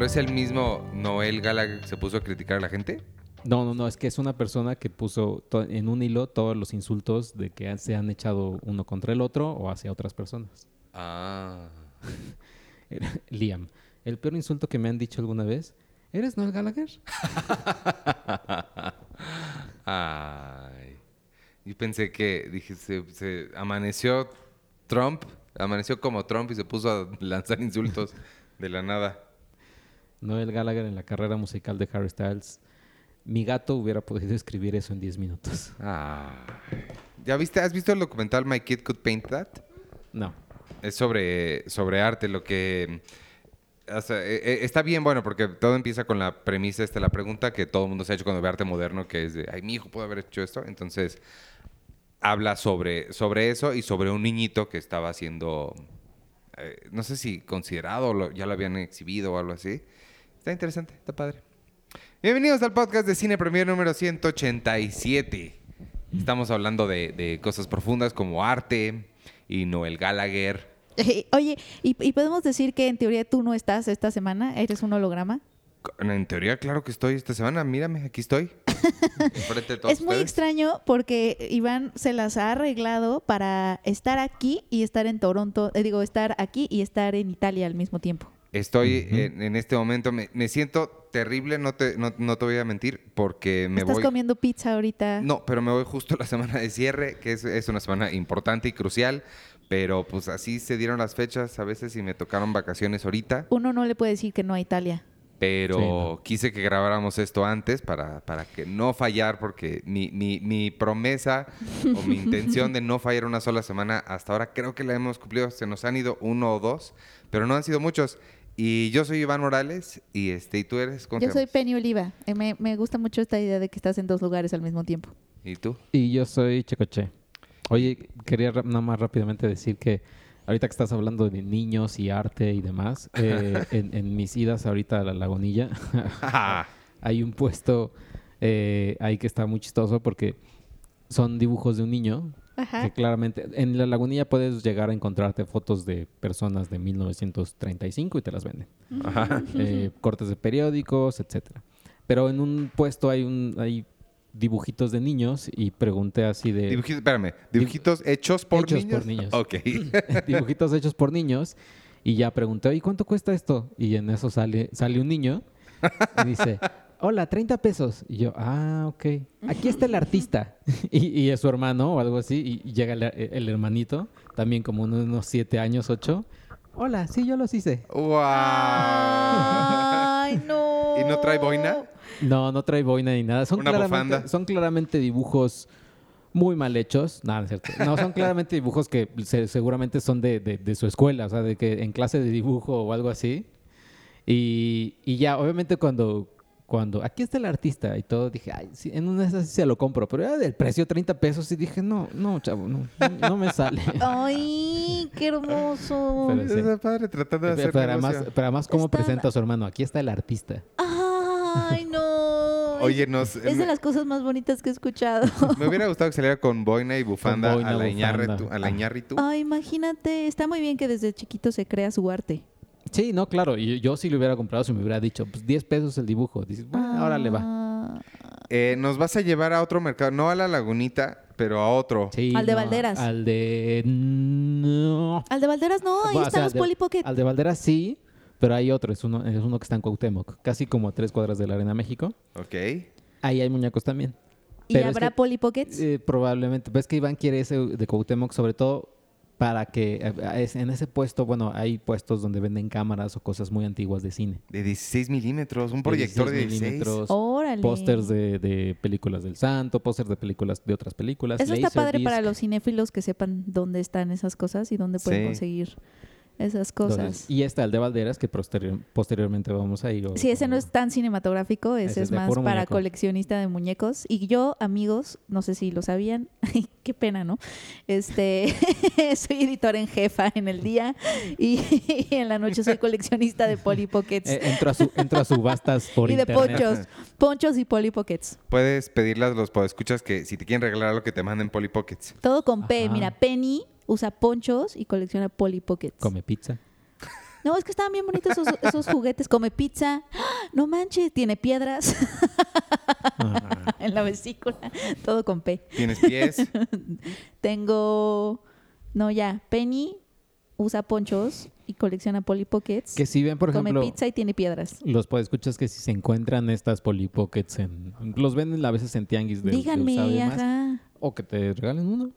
pero es el mismo Noel Gallagher que se puso a criticar a la gente. No, no, no, es que es una persona que puso en un hilo todos los insultos de que se han echado uno contra el otro o hacia otras personas. Ah. Liam, el peor insulto que me han dicho alguna vez, ¿eres Noel Gallagher? Ay. Yo pensé que, dije, se, se amaneció Trump, amaneció como Trump y se puso a lanzar insultos de la nada. Noel Gallagher en la carrera musical de Harry Styles. Mi gato hubiera podido escribir eso en 10 minutos. Ay. ¿Ya viste? ¿Has visto el documental My Kid Could Paint That? No. Es sobre, sobre arte, lo que... o sea, eh, eh, está bien, bueno, porque todo empieza con la premisa, esta, la pregunta que todo el mundo se ha hecho cuando ve arte moderno, que es de, ay, mi hijo puede haber hecho esto. Entonces, habla sobre, sobre eso y sobre un niñito que estaba siendo, eh, no sé si considerado, lo- ya lo habían exhibido o algo así. Está interesante, está padre. Bienvenidos al podcast de Cine Premier número 187. Estamos hablando de, de cosas profundas como arte y Noel Gallagher. Oye, ¿y, y podemos decir que en teoría tú no estás esta semana? ¿Eres un holograma? En teoría, claro que estoy esta semana. Mírame, aquí estoy. Enfrente de todos Es muy ustedes. extraño porque Iván se las ha arreglado para estar aquí y estar en Toronto. eh, digo, estar aquí y estar en Italia al mismo tiempo. Estoy en, en este momento, me, me siento terrible, no te, no, no te voy a mentir, porque me Estás voy... comiendo pizza ahorita. No, pero me voy justo la semana de cierre, que es, es una semana importante y crucial, pero pues así se dieron las fechas a veces y me tocaron vacaciones ahorita, Uno no le puede decir que no a Italia. pero Sí, no. quise que grabáramos esto antes para, para que no fallar, porque mi, mi, mi promesa o mi intención de no fallar una sola semana, hasta ahora creo que la hemos cumplido, se nos han ido uno o dos, pero no han sido muchos. Y yo soy Iván Morales y este y tú eres ¿cómo te Yo soy llamas? Penny Oliva. Eh, Me, me gusta mucho esta idea de que estás en dos lugares al mismo tiempo. ¿Y tú? Y yo soy Checoche. Oye, quería nada más rápidamente decir que ahorita que estás hablando de niños y arte y demás, eh, en, en mis idas ahorita a la lagunilla hay un puesto eh, ahí que está muy chistoso porque son dibujos de un niño que claramente en la lagunilla puedes llegar a encontrarte fotos de personas de 1935 y te las venden. Ajá. Eh, cortes de periódicos, etcétera. Pero en un puesto hay un hay dibujitos de niños y pregunté así de Dibujitos, espérame, dibujitos hechos por Hechos niños. por niños. Ok. dibujitos hechos por niños y ya pregunté, ¿y cuánto cuesta esto? Y en eso sale sale un niño y dice, hola, 30 pesos. Y yo, ah, ok. Aquí está el artista. y, y es su hermano o algo así. Y, llega el, el hermanito, también como unos, unos siete años, ocho. Hola, sí, yo los hice. ¡Wow! Ay, no. ¿Y no trae boina? No, no trae boina ni nada. Son, Una claramente, bufanda. son claramente dibujos muy mal hechos. Nada, no es cierto. No, son claramente dibujos que se- seguramente son de, de- de su escuela, o sea, de que en clase de dibujo o algo así. Y, y ya, obviamente cuando, cuando aquí está el artista y todo, dije, ay, sí, en una de esas sí se lo compro, pero era del precio 30 pesos y dije, no, no, chavo, no, no me sale. Ay, qué hermoso. Pero sí. Está padre tratando de hacer pero, además, pero además, ¿cómo Está- presenta a su hermano? Aquí está el artista. Ay, no. Oye, nos, Es de me, las cosas más bonitas que he escuchado. me hubiera gustado que saliera con boina y bufanda boina, a la bufanda. Iñárritu- a la Ah. Ay, imagínate. Está muy bien que desde chiquito se crea su arte. Sí, no, claro. Y yo sí lo hubiera comprado si me hubiera dicho, pues 10 pesos el dibujo. Dices, bueno, ahora le va. Eh, nos vas a llevar a otro mercado, no a la lagunita, pero a otro. Sí, Al de no, Valderas. Al de... No. Al de Valderas no, ahí Bueno, o están sea, los de- Polly Pocket. Al de Valderas sí, pero hay otro. Es uno, es uno que está en Cuauhtémoc. Casi como a tres cuadras de la Arena México. Ok. Ahí hay muñecos también. ¿Y pero es habrá que- Polly Pockets? Eh, probablemente. Ves que Iván quiere ese de Cuauhtémoc, sobre todo para que eh, en ese puesto, bueno, hay puestos donde venden cámaras o cosas muy antiguas de cine. De 16 milímetros, un proyector de 16 16. milímetros, pósters de, de películas del santo, pósters de películas de otras películas. Eso está padre para los cinéfilos que sepan dónde están esas cosas y dónde pueden Sí. conseguir esas Entonces, cosas. y está el de Valderas, que posterior- posteriormente vamos a ir. o- Sí, ese no es tan cinematográfico, ese, Ese es más para muñeco. coleccionista de muñecos. Y yo, amigos, no sé si lo sabían, qué pena, ¿no? Este, soy editora en jefa en el día y, en la noche soy coleccionista de Polly Pockets Eh, entro, a su, entro a subastas por y de internet. ponchos, ponchos y Polly Pockets. Puedes pedirle a los escuchas que si te quieren regalar algo que te manden Polly Pockets. Todo con P. Ajá. Mira, Penny usa ponchos y colecciona Polly Pockets. Come pizza. No, es que estaban bien bonitos esos, esos juguetes. Come pizza. ¡Ah! No manches, tiene piedras Ah, en la vesícula. Todo con P. ¿Tienes pies? Tengo. No, ya. Penny usa ponchos y colecciona Polly Pockets. que si ven, por come ejemplo, pizza y tiene piedras. los escuchas que si se encuentran estas Polly Pockets en... Los venden a veces en tianguis de, de usado y Díganme, demás, ajá. O que te regalen uno.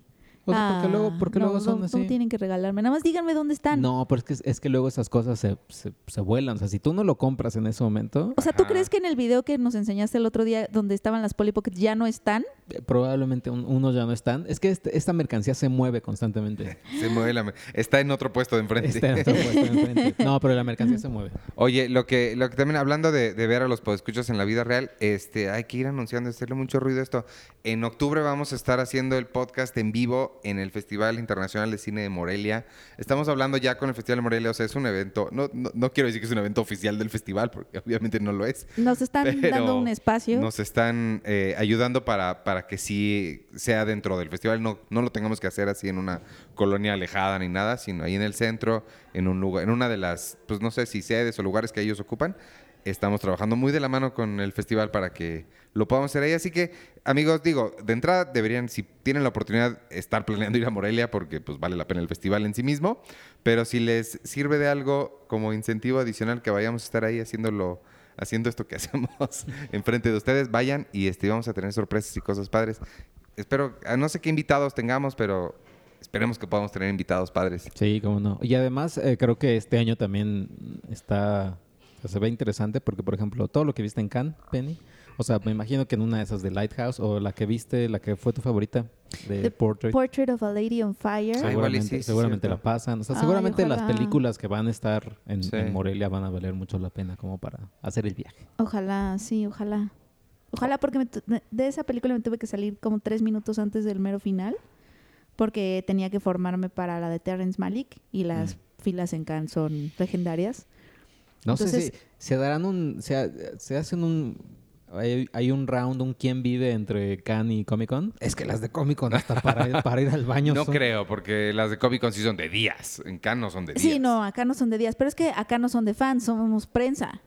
O sea, porque luego, Ah, porque no, luego son no, así. No tienen que regalarme. Nada más díganme dónde están. No, pero es que, es que luego esas cosas se, se, se vuelan. O sea, si tú no lo compras en ese momento, O sea, ¿tú Ajá. crees que en el video que nos enseñaste el otro día donde estaban las Polly Pockets ya no están? eh, probablemente un- unos ya no están. Es que este- esta mercancía se mueve constantemente. Se mueve la... Está en otro puesto de enfrente. Está en otro puesto enfrente. No, pero la mercancía se mueve. Oye, lo que, lo que también, hablando de, de ver a los podescuchas en la vida real, este, hay que ir anunciando, hacerle mucho ruido a esto. En octubre vamos a estar haciendo el podcast en vivo en el Festival Internacional de Cine de Morelia. Estamos hablando ya con el Festival de Morelia, o sea, es un evento, no, no, no quiero decir que es un evento oficial del festival, porque obviamente no lo es. Nos están dando un espacio. Nos están eh, ayudando para, para que sí sea dentro del festival, no, no lo tengamos que hacer así en una colonia alejada ni nada, sino ahí en el centro, en un lugar, en una de las, pues no sé si sedes o lugares que ellos ocupan. Estamos trabajando muy de la mano con el festival para que lo podamos hacer ahí. Así que, amigos, digo, de entrada deberían, si tienen la oportunidad, estar planeando ir a Morelia porque pues vale la pena el festival en sí mismo. Pero si les sirve de algo como incentivo adicional que vayamos a estar ahí haciéndolo, haciendo esto que hacemos enfrente de ustedes, vayan y este, vamos a tener sorpresas y cosas padres. Espero, ah, no sé qué invitados tengamos, pero esperemos que podamos tener invitados padres. Sí, cómo no. Y además, eh, creo que este año también está. se ve interesante porque, por ejemplo, todo lo que viste en Cannes, Penny. O sea, me imagino que en una de esas de Lighthouse o la que viste, la que fue tu favorita de The Portrait. Portrait of a Lady on Fire. Ah, Seguramente, sí, la pasan. O sea, Ay, seguramente las películas que van a estar en, Sí. en Morelia van a valer mucho la pena como para hacer el viaje. Ojalá, sí, ojalá. Ojalá porque me tu- de esa película me tuve que salir como tres minutos antes del mero final porque tenía que formarme para la de Terrence Malick y las filas en Cannes son legendarias. No sé Entonces- si se darán un. Se hacen un. Hay, hay un round, un quién vive entre Cannes y Comic Con. Es que las de Comic Con hasta para, ir- para ir al baño. No son- creo, porque las de Comic Con sí son de días. En Cannes no son de días. Sí, no, acá no son de días, pero es que acá no son de fans, somos prensa.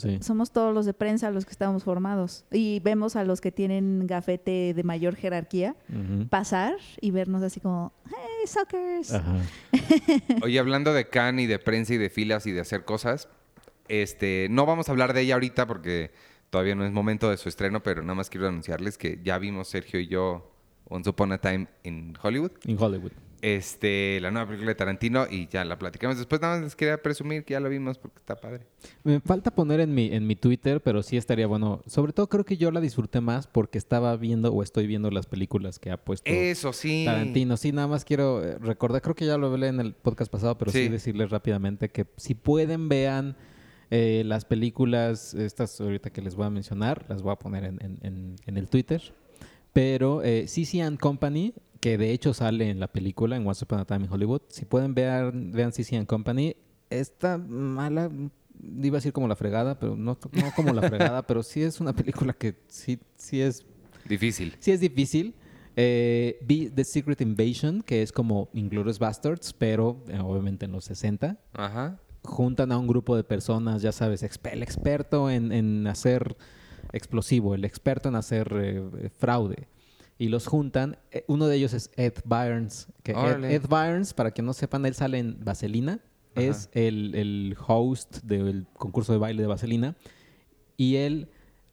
Sí. Somos todos los de prensa los que estamos formados. Y vemos a los que tienen gafete de mayor jerarquía pasar y vernos así como, hey, suckers. Oye, hablando de Cannes y de prensa y de filas y de hacer cosas, este, no vamos a hablar de ella ahorita porque todavía no es momento de su estreno, pero nada más quiero anunciarles que ya vimos Sergio y yo Once Upon a Time en Hollywood. En Hollywood. Este, la nueva película de Tarantino y ya la platicamos. Después nada más les quería presumir que ya la vimos porque está padre. Me falta poner en mi, en mi Twitter, pero sí estaría bueno. Sobre todo creo que yo la disfruté más porque estaba viendo o estoy viendo las películas que ha puesto Eso sí. Tarantino. Sí, nada más quiero eh, recordar, creo que ya lo hablé en el podcast pasado, pero sí, Sí. decirles rápidamente que si pueden vean eh, las películas, estas ahorita que les voy a mencionar, las voy a poner en, en- el Twitter. Pero eh, CC and Company, que de hecho sale en la película, en Once Upon a Time in Hollywood, si pueden ver, vean CC and Company, está mala, iba a decir como la fregada, pero no, no como la fregada, pero sí es una película que sí, sí es Difícil. Sí es difícil. Eh, vi The Secret Invasion, que es como Inglourious Bastards, pero eh, obviamente en los 60. Ajá. Juntan a un grupo de personas, ya sabes, el experto en, en hacer explosivo, el experto en hacer eh, fraude. Y los juntan. Eh, uno de ellos es Ed Byrnes. Que Ed. Ed Byrnes, para que no sepan, él sale en Vaselina. Ajá. Es el, el host del concurso de baile de Vaselina. Y él,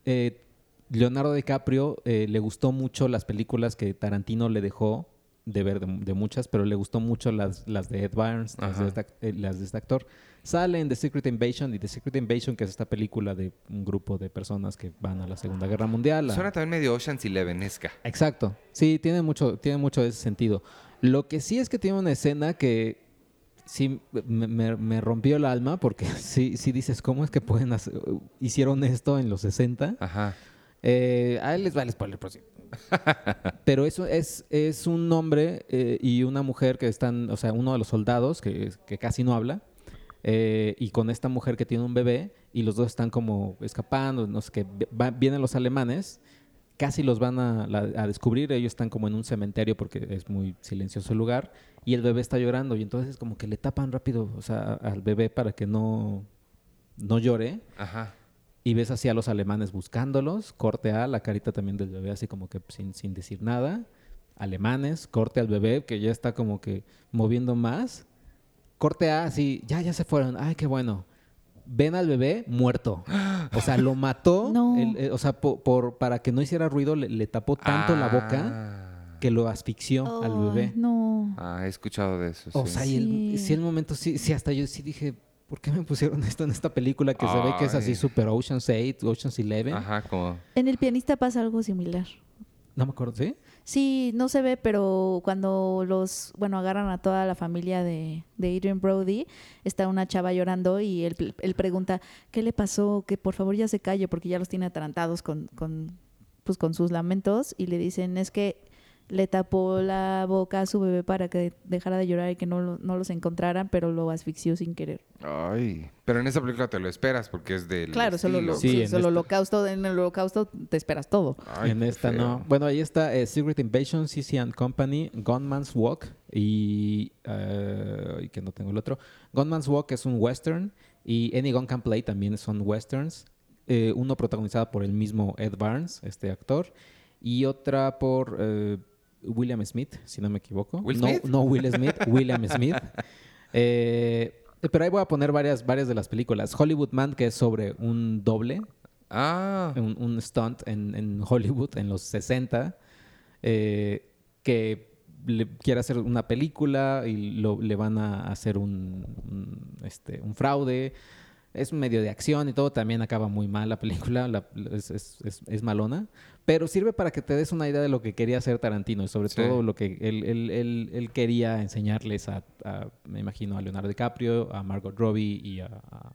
eh, Leonardo DiCaprio, eh, le gustó mucho las películas que Tarantino le dejó de ver de, de muchas, pero le gustó mucho las, las de Ed Barnes, las de, este, eh, las de este actor. Sale en The Secret Invasion y The Secret Invasion, que es esta película de un grupo de personas que van a la Segunda Guerra Mundial. a- Suena también medio Ocean's Eleven-esca. Exacto. Sí, tiene mucho, tiene mucho ese sentido. Lo que sí es que tiene una escena que sí me, me- me rompió el alma porque sí, sí dices, ¿cómo es que pueden hacer, hicieron esto en los 60? Ajá. Eh, a él les va el spoiler, por. Pero eso es, es un hombre eh, y una mujer que están, o sea, uno de los soldados que, que casi no habla, eh, y con esta mujer que tiene un bebé, y los dos están como escapando, no sé qué, vienen los alemanes, casi los van a, a descubrir, ellos están como en un cementerio porque es muy silencioso el lugar, y el bebé está llorando y entonces como que le tapan rápido, o sea, al bebé para que no, no llore. Ajá. Y ves así a los alemanes buscándolos, corte a la carita también del bebé así como que sin, sin decir nada. Alemanes, corte al bebé que ya está como que moviendo más. Corte a así, ya, ya se fueron, ay, qué bueno. Ven al bebé muerto. O sea, lo mató, No. el- eh, o sea, po- por, para que no hiciera ruido le, le tapó tanto la boca Ah. que lo asfixió al bebé. No. Ah, he escuchado de eso. O sí. sea, y el, Sí. sí, el momento, sí, sí, hasta yo sí dije, ¿por qué me pusieron esto en esta película que se ve que es así Ay. super Ocean's 8, Ocean's 11? Ajá, como. En el pianista pasa algo similar. No me acuerdo, ¿sí? Sí, no se ve, pero cuando los, bueno, agarran a toda la familia de, de Adrian Brody, está una chava llorando y él, él pregunta, ¿qué le pasó? Que por favor ya se calle porque ya los tiene atarantados con, con, pues, con sus lamentos y le dicen, es que le tapó la boca a su bebé para que dejara de llorar y que no, lo- no los encontraran, pero lo asfixió sin querer. Ay. Pero en esa película te lo esperas porque es del. Claro, solo, lo, Sí, sí, en solo holocausto, en el holocausto te esperas todo. Ay, en esta feo. no. Bueno, ahí está eh, Secret Invasion, CC and Company, Gunman's Walk y... y que no tengo el otro. Gunman's Walk es un western y Any Gun Can Play también son westerns. Eh, uno protagonizado por el mismo Ed Barnes, este actor, y otra por eh, William Smith, si no me equivoco. ¿Will no, Smith? no Will Smith, William Smith. Eh, pero ahí voy a poner varias, varias de las películas. Hollywood Man, que es sobre un doble, Ah. un, un stunt en, en Hollywood en los 60 eh, que le quiere hacer una película y lo- le van a hacer un, un, este, un fraude. Es un medio de acción y todo. También acaba muy mal la película. la- es, es- es- es malona. Pero sirve para que te des una idea de lo que quería hacer Tarantino y sobre Sí. todo lo que él, él- él- él quería enseñarles a, a, me imagino, a Leonardo DiCaprio, a Margot Robbie y a... a-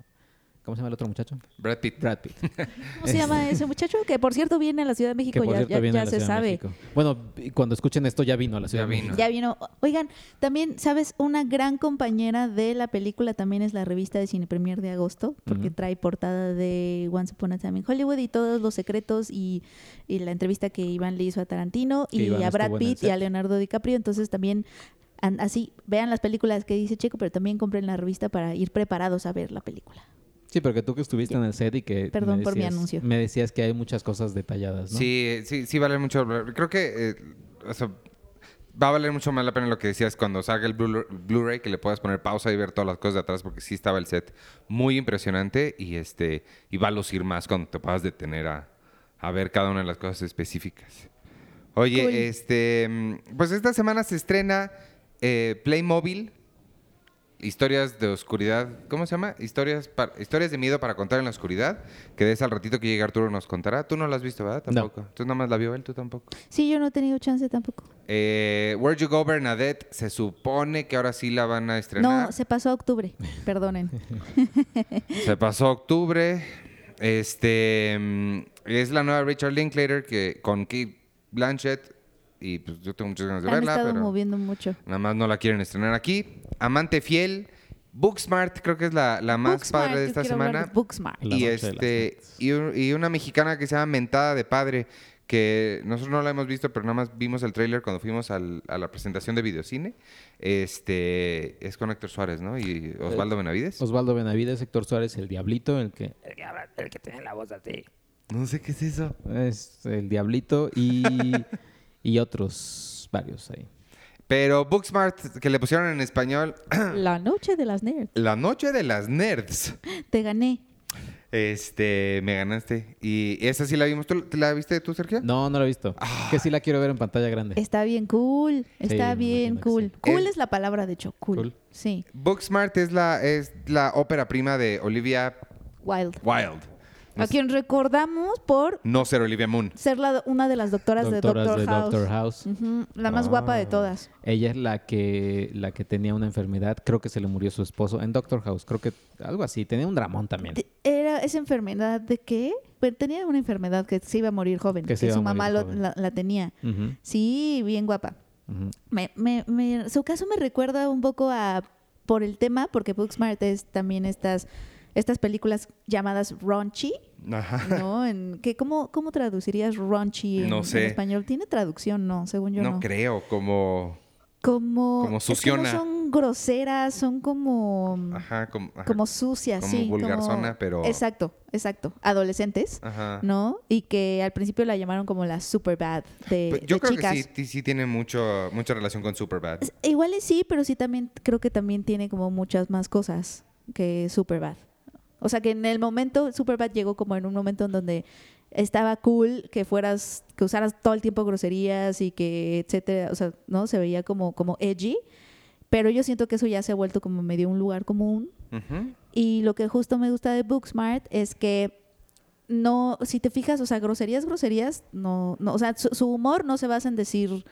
¿Cómo se llama el otro muchacho? Brad Pitt. Brad Pitt. ¿Cómo se llama ese muchacho? Que por cierto viene a la Ciudad de México, Que por ya, ya- viene ya a la se sabe. Bueno, y cuando escuchen esto ya vino a la Ciudad Ya de vino. México. Ya vino. Oigan, también, ¿sabes? Una gran compañera de la película también es la revista de Cine Premier de agosto, porque trae portada de Once Upon a Time in Hollywood y todos los secretos y, y la entrevista que Iván le hizo a Tarantino Que y Iván a Brad Pitt y a. Leonardo DiCaprio. Entonces también, así, vean las películas que dice Checo, pero también compren la revista para ir preparados a ver la película. Sí, porque tú que estuviste en el set y que... Perdón me por mi decías- anuncio. Me decías que hay muchas cosas detalladas, ¿no? Sí, sí, sí vale mucho. Creo que, eh, o sea, va a valer mucho más la pena lo que decías cuando salga el Blu- Blu-ray, que le puedas poner pausa y ver todas las cosas de atrás, porque sí estaba el set muy impresionante y este y va a lucir más cuando te puedas detener a, a ver cada una de las cosas específicas. Oye, Cool. este, mm, pues esta semana se estrena eh, Playmobil. Historias de oscuridad, ¿cómo se llama? Historias, para- historias de miedo para contar en la oscuridad, que de esa al ratito que llegue Arturo nos contará. Tú no la has visto, ¿verdad? No. Tampoco. Tú nada más la vio él, tú tampoco. Sí, yo no he tenido chance tampoco. Eh, Where You Go Bernadette, se supone que ahora sí la van a estrenar. No, se pasó a octubre. Perdonen. Se pasó octubre. Este mm, es la nueva Richard Linklater que con Kate Blanchett y pues yo tengo muchas ganas de Han verla, estado pero moviendo mucho. nada más no la quieren estrenar aquí. Amante fiel, Booksmart creo que es la, la más Booksmart, padre de esta semana. de Booksmart. La y este y, un- y una mexicana que se llama Mentada de Padre que nosotros no la hemos visto pero nada más vimos el tráiler cuando fuimos al- a la presentación de videocine este es con Héctor Suárez no y Osvaldo Benavides Osvaldo Benavides, Héctor Suárez, el Diablito, el que no sé qué es eso es el Diablito y, y otros varios ahí. pero Booksmart que le pusieron en español La noche de las nerds. La noche de las nerds Te gané. este me ganaste y esa sí la vimos ¿tú la viste tú Sergio No, no lo he visto. Ah. Que sí la quiero ver en pantalla grande. Está bien cool. Está bien cool. sí. Cool Es- es la palabra, de hecho. Cool. Cool. Sí. Booksmart es la es la ópera prima de Olivia Wild. Wilde no, A quien recordamos por no ser Olivia Moon ser la, una de las doctoras, Doctoras de Doctor de House. Doctor House. La más guapa de todas. Ella es la que, la que tenía una enfermedad. Creo que se le murió su esposo en Doctor House. Creo que algo así. Tenía un dramón también. De- Era esa enfermedad de qué? Pues tenía una enfermedad que se iba a morir joven. Que su mamá lo- la, la tenía. Sí, bien guapa. Me, me, me- su caso me recuerda un poco a por el tema, porque Booksmart es también estas, estas películas llamadas raunchy, Ajá. ¿no? En, que, ¿cómo, ¿Cómo traducirías raunchy en, No en español? ¿Tiene traducción? No, según yo no, no. creo como como, Como es que no suciona. son groseras, son como Ajá, como, ajá, como sucias, como sí, vulgarzona, pero- Exacto, exacto, adolescentes, ajá. ¿no? Y que al principio la llamaron como la super bad de, Pues yo de creo chicas. que sí, sí, tiene mucho, mucha relación con Superbad. Igual sí, pero sí también creo que también tiene como muchas más cosas que Superbad. O sea que en el momento Superbad llegó como en un momento en donde estaba cool que fueras que usaras todo el tiempo groserías y que etcétera, o sea, no se veía como como edgy, pero yo siento que eso ya se ha vuelto como medio un lugar común Ujú. y lo que justo me gusta de Booksmart es que no, si te fijas, o sea, groserías, groserías, no, no o sea, su, su humor no se basa en decir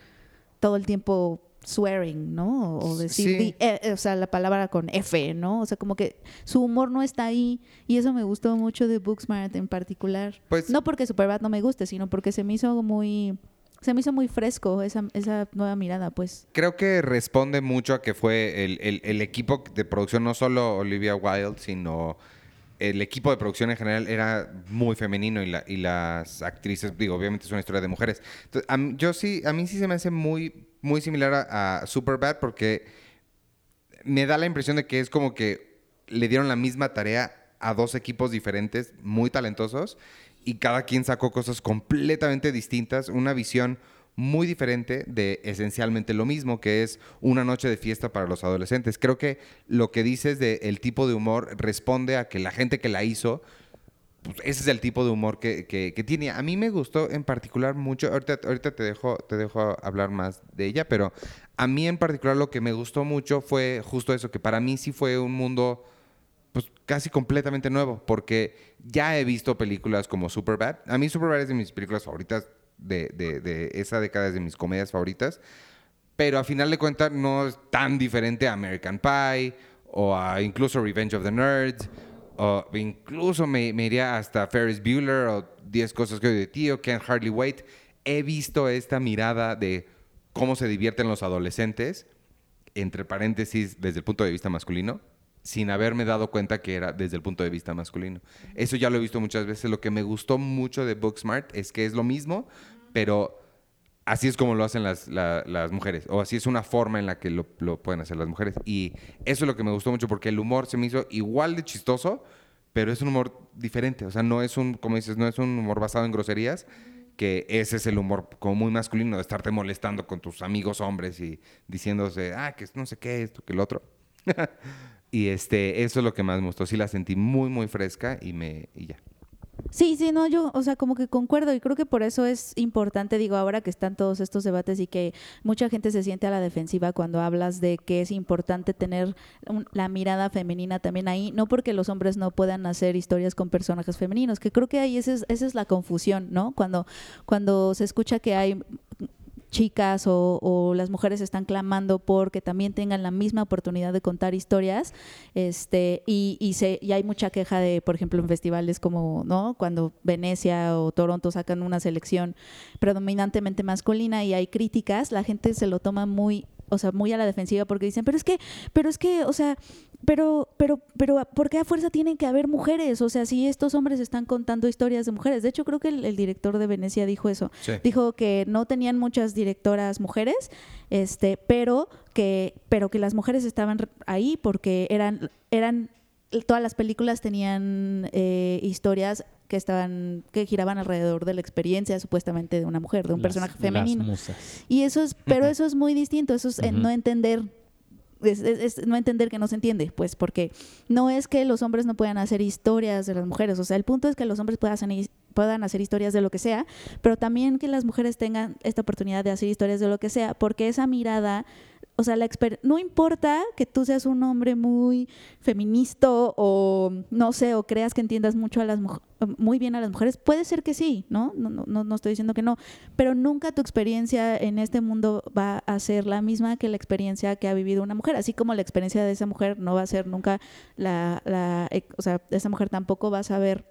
todo el tiempo swearing, ¿no? O decir, Sí. eh, eh, o sea, la palabra con F, ¿no? O sea, como que su humor no está ahí y eso me gustó mucho de Booksmart en particular. Pues- no porque Superbad no me guste, sino porque se me hizo muy, se me hizo muy fresco esa, esa nueva mirada, pues. Creo que responde mucho a que fue el, el- el equipo de producción, no solo Olivia Wilde, sino el equipo de producción en general era muy femenino y, la- y las actrices, digo, obviamente es una historia de mujeres. A yo sí, a mí sí se me hace muy, muy similar a, a Superbad porque me da la impresión de que es como que le dieron la misma tarea a dos equipos diferentes, muy talentosos, y cada quien sacó cosas completamente distintas, una visión muy diferente de esencialmente lo mismo, que es una noche de fiesta para los adolescentes. Creo que lo que dices de el tipo de humor responde a que la gente que la hizo, pues, ese es el tipo de humor que, que- que tiene. A mí me gustó en particular mucho, ahorita, ahorita te, dejo, te dejo hablar más de ella, pero a mí en particular lo que me gustó mucho fue justo eso, que para mí sí fue un mundo pues casi completamente nuevo, porque ya he visto películas como Superbad. A mí Superbad es de mis películas favoritas de, de- esa década, es de mis comedias favoritas, pero a final de cuentas no es tan diferente a American Pie o a incluso Revenge of the Nerds o incluso me, iría hasta Ferris Bueller o 10 cosas que odio de ti Can't Hardly Wait. He visto esta mirada de cómo se divierten los adolescentes, entre paréntesis, desde el punto de vista masculino, sin haberme dado cuenta que era desde el punto de vista masculino. Eso ya lo he visto muchas veces. Lo que me gustó mucho de Booksmart es que es lo mismo, pero así es como lo hacen las, la- las mujeres, o así es una forma en la que lo, lo pueden hacer las mujeres. Y eso es lo que me gustó mucho, porque el humor se me hizo igual de chistoso, pero es un humor diferente. O sea, no es un, como dices, no es un humor basado en groserías, que ese es el humor como muy masculino, de estarte molestando con tus amigos hombres y diciéndose, ah, que no sé qué, esto, que el otro. y este, eso es lo que más me gustó. Sí la sentí muy, muy fresca y me, y ya. Sí, sí, no, yo, o sea, como que concuerdo y creo que por eso es importante, digo, ahora que están todos estos debates y que mucha gente se siente a la defensiva cuando hablas de que es importante tener un- la mirada femenina también ahí, no porque los hombres no puedan hacer historias con personajes femeninos, que creo que ahí esa es, esa es la confusión, ¿no? Cuando, cuando se escucha que hay chicas o, las mujeres están clamando porque también tengan la misma oportunidad de contar historias este y, y, se, y hay mucha queja de por ejemplo en festivales como no cuando Venecia o Toronto sacan una selección predominantemente masculina y hay críticas la gente se lo toma muy o sea muy a la defensiva porque dicen pero es que pero es que o sea pero, pero, pero, ¿por qué a fuerza tienen que haber mujeres? O sea, si estos hombres están contando historias de mujeres. De hecho, creo que el, el director de Venecia dijo eso. Sí. Dijo que no tenían muchas directoras mujeres, este, pero que, pero que las mujeres estaban ahí porque eran, eran, todas las películas tenían eh, historias que estaban, que giraban alrededor de la experiencia supuestamente de una mujer, de un Las- personaje femenino. Las musas. Y eso es, pero eso es muy distinto, eso es en Ujú. no entender. Es, no entender que no se entiende, pues porque no es que los hombres no puedan hacer historias de las mujeres, o sea, el punto es que los hombres puedan hacer, puedan hacer historias de lo que sea, pero también que las mujeres tengan esta oportunidad de hacer historias de lo que sea, porque esa mirada, o sea, la no importa que tú seas un hombre muy feminista o no sé, o creas que entiendas mucho a las muy bien a las mujeres, puede ser que sí, ¿no? No, no, no estoy diciendo que no, pero nunca tu experiencia en este mundo va a ser la misma que la experiencia que ha vivido una mujer, así como la experiencia de esa mujer no va a ser nunca la, la eh, o sea, esa mujer tampoco va a saber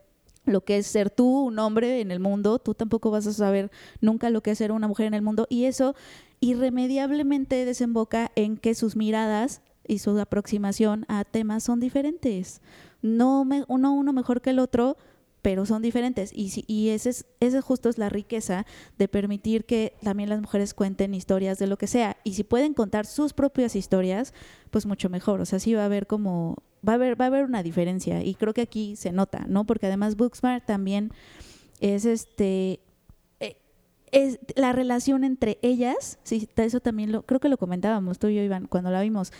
lo que es ser tú un hombre en el mundo, tú tampoco vas a saber nunca lo que es ser una mujer en el mundo y eso irremediablemente desemboca en que sus miradas y su aproximación a temas son diferentes. No me- uno uno mejor que el otro, pero son diferentes. Y, si- y ese es, ese justo es la riqueza de permitir que también las mujeres cuenten historias de lo que sea. Y si pueden contar sus propias historias, pues mucho mejor. O sea, sí va a haber como, va a haber, va a haber una diferencia. Y creo que aquí se nota, ¿no? Porque además Booksmart también es este eh, es la relación entre ellas, sí, eso también lo, creo que lo comentábamos tú y yo, Iván, cuando la vimos.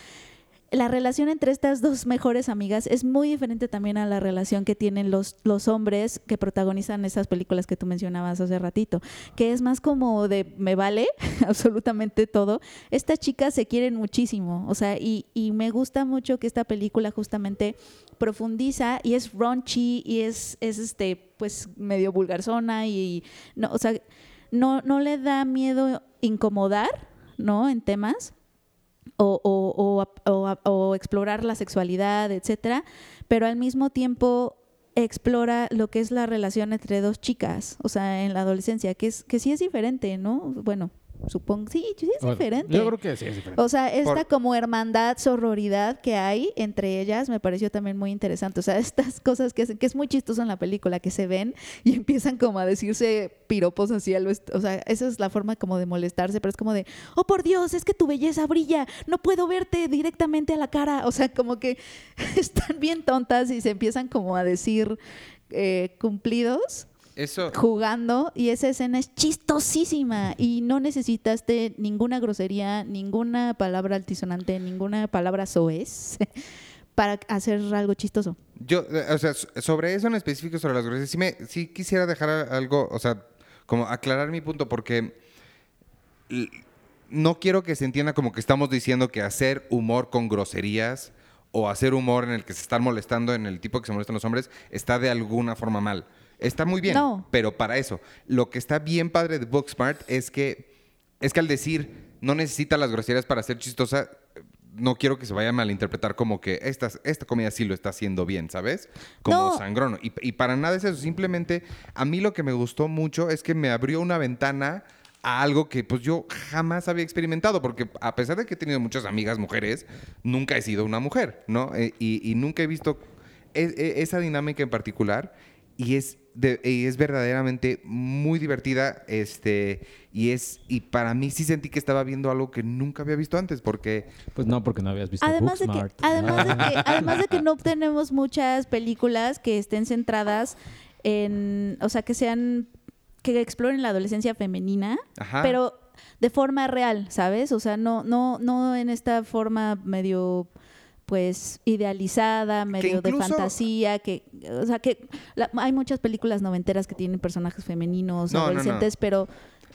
La relación entre estas dos mejores amigas es muy diferente también a la relación que tienen los, los hombres que protagonizan esas películas que tú mencionabas hace ratito, que es más como de me vale absolutamente todo. Estas chicas se quieren muchísimo, o sea, y, y me gusta mucho que esta película justamente profundiza y es raunchy y es, es este, pues medio vulgarzona y, no, o sea, no, no le da miedo incomodar, ¿no? En temas o, o, o, o, explorar la sexualidad, etcétera, pero al mismo tiempo explora lo que es la relación entre dos chicas, o sea, en la adolescencia, que es que sí es diferente, ¿no? Bueno, supongo, sí, sí es Bueno, diferente. Yo creo que sí es diferente. O sea, esta Por- como hermandad, sororidad que hay entre ellas me pareció también muy interesante. O sea, estas cosas que, se- que es muy chistoso en la película, que se ven y empiezan como a decirse piropos así a lo est- O sea, esa es la forma como de molestarse, pero es como de, oh por Dios, es que tu belleza brilla, no puedo verte directamente a la cara. O sea, como que están bien tontas y se empiezan como a decir eh, cumplidos Eso, jugando y esa escena es chistosísima y no necesitaste ninguna grosería, ninguna palabra altisonante, ninguna palabra soez para hacer algo chistoso. yo, eh, o sea, so- sobre eso en específico, sobre las groserías, sí, me, sí quisiera dejar algo, o sea, como aclarar mi punto, porque no quiero que se entienda como que estamos diciendo que hacer humor con groserías o hacer humor en el que se están molestando en el tipo que se molestan los hombres está de alguna forma mal. Está muy bien, No. pero para eso, lo que está bien padre de Booksmart es que es que al decir no necesita las groserías para ser chistosa, no quiero que se vaya a malinterpretar como que esta, esta comida sí lo está haciendo bien, ¿sabes? Como No. sangrón. Y, y para nada es eso. Simplemente a mí lo que me gustó mucho es que me abrió una ventana a algo que pues yo jamás había experimentado, porque a pesar de que he tenido muchas amigas mujeres, nunca he sido una mujer, ¿no? Eh, y, y nunca he visto e- e- esa dinámica en particular y es, de- y es verdaderamente muy divertida este y es y para mí sí sentí que estaba viendo algo que nunca había visto antes porque Pues no, porque no habías visto Además de, que, además, de que, además de que no tenemos muchas películas que estén centradas en, o sea, que sean, que exploren la adolescencia femenina, Ajá. pero de forma real, ¿sabes? O sea, no, no, no en esta forma medio pues idealizada, medio de fantasía, que, o sea, que la- hay muchas películas noventeras que tienen personajes femeninos, No, no, no. adolescentes, pero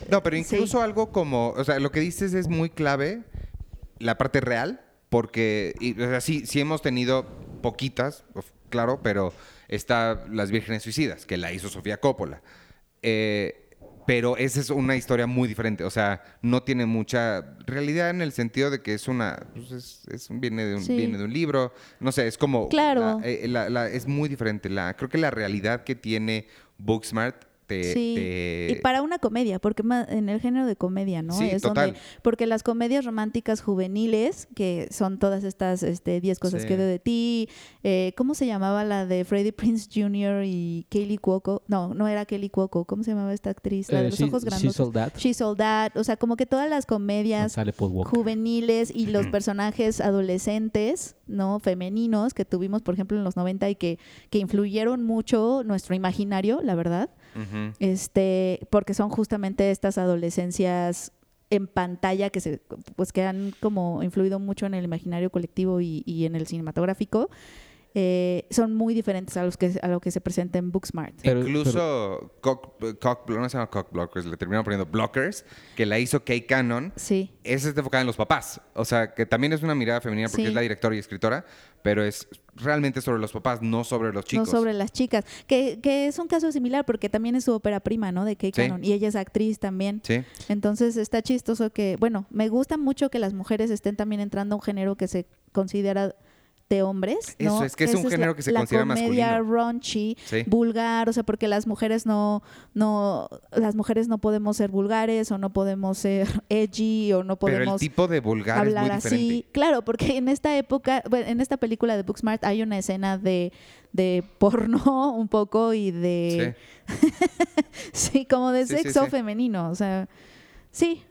No, pero Sí. incluso algo como, o sea, lo que dices es muy clave, la parte real, porque, y, o sea, sí, sí hemos tenido poquitas, claro, pero está Las Vírgenes Suicidas, que la hizo Sofía Coppola. Eh, pero esa es una historia muy diferente, o sea, no tiene mucha realidad en el sentido de que es una, pues es, es un- viene, de un, Sí. viene de un libro, no sé, es como, Claro. la- eh, la- la- es muy diferente. La, creo que la realidad que tiene Booksmart te... Sí, te- y para una comedia, porque en el género de comedia, ¿no? Sí, es total. donde porque las comedias románticas juveniles, que son todas estas este 10 cosas Sí. que de ti, eh, ¿cómo se llamaba la de Freddie Prince Jr. y Kaylee Cuoco? No, no era Kaylee Cuoco, ¿cómo se llamaba esta actriz? La de Eh, los She- ojos She grandes. Sold That. She Sold That, o sea, como que todas las comedias juveniles y los personajes adolescentes, ¿no? Femeninos que tuvimos, por ejemplo, en los 90 y que, que influyeron mucho nuestro imaginario, la verdad. Este, porque son justamente estas adolescencias en pantalla que se pues que han como influido mucho en el imaginario colectivo y, y en el cinematográfico. eh, son muy diferentes a los que a lo que se presenta en Booksmart. Pero- Incluso cock, cock- no se llama cock blockers, le terminaron poniendo blockers, que la hizo Kay Cannon. Sí. Esa está enfocada en los papás. O sea, que también es una mirada femenina porque Sí. es la directora y escritora, pero es realmente sobre los papás, no sobre los chicos. No sobre las chicas. Que, que es un caso similar porque también es su ópera prima, ¿no? De Kay Sí. Cannon. Y ella es actriz también. Sí. Entonces está chistoso que, bueno, me gusta mucho que las mujeres estén también entrando a un género que se considera de hombres, ¿no? Eso, es que es un género la- que se la considera comedia masculino. raunchy, Sí. vulgar, o sea, porque las mujeres no, no, las mujeres no podemos ser vulgares o no podemos ser edgy o no Pero el podemos tipo de vulgar es hablar así. Claro, porque en esta época, bueno, en esta película de Booksmart hay una escena de, de porno un poco y de sí, como de Sí, sí, sexo sí. femenino, o sea, sí.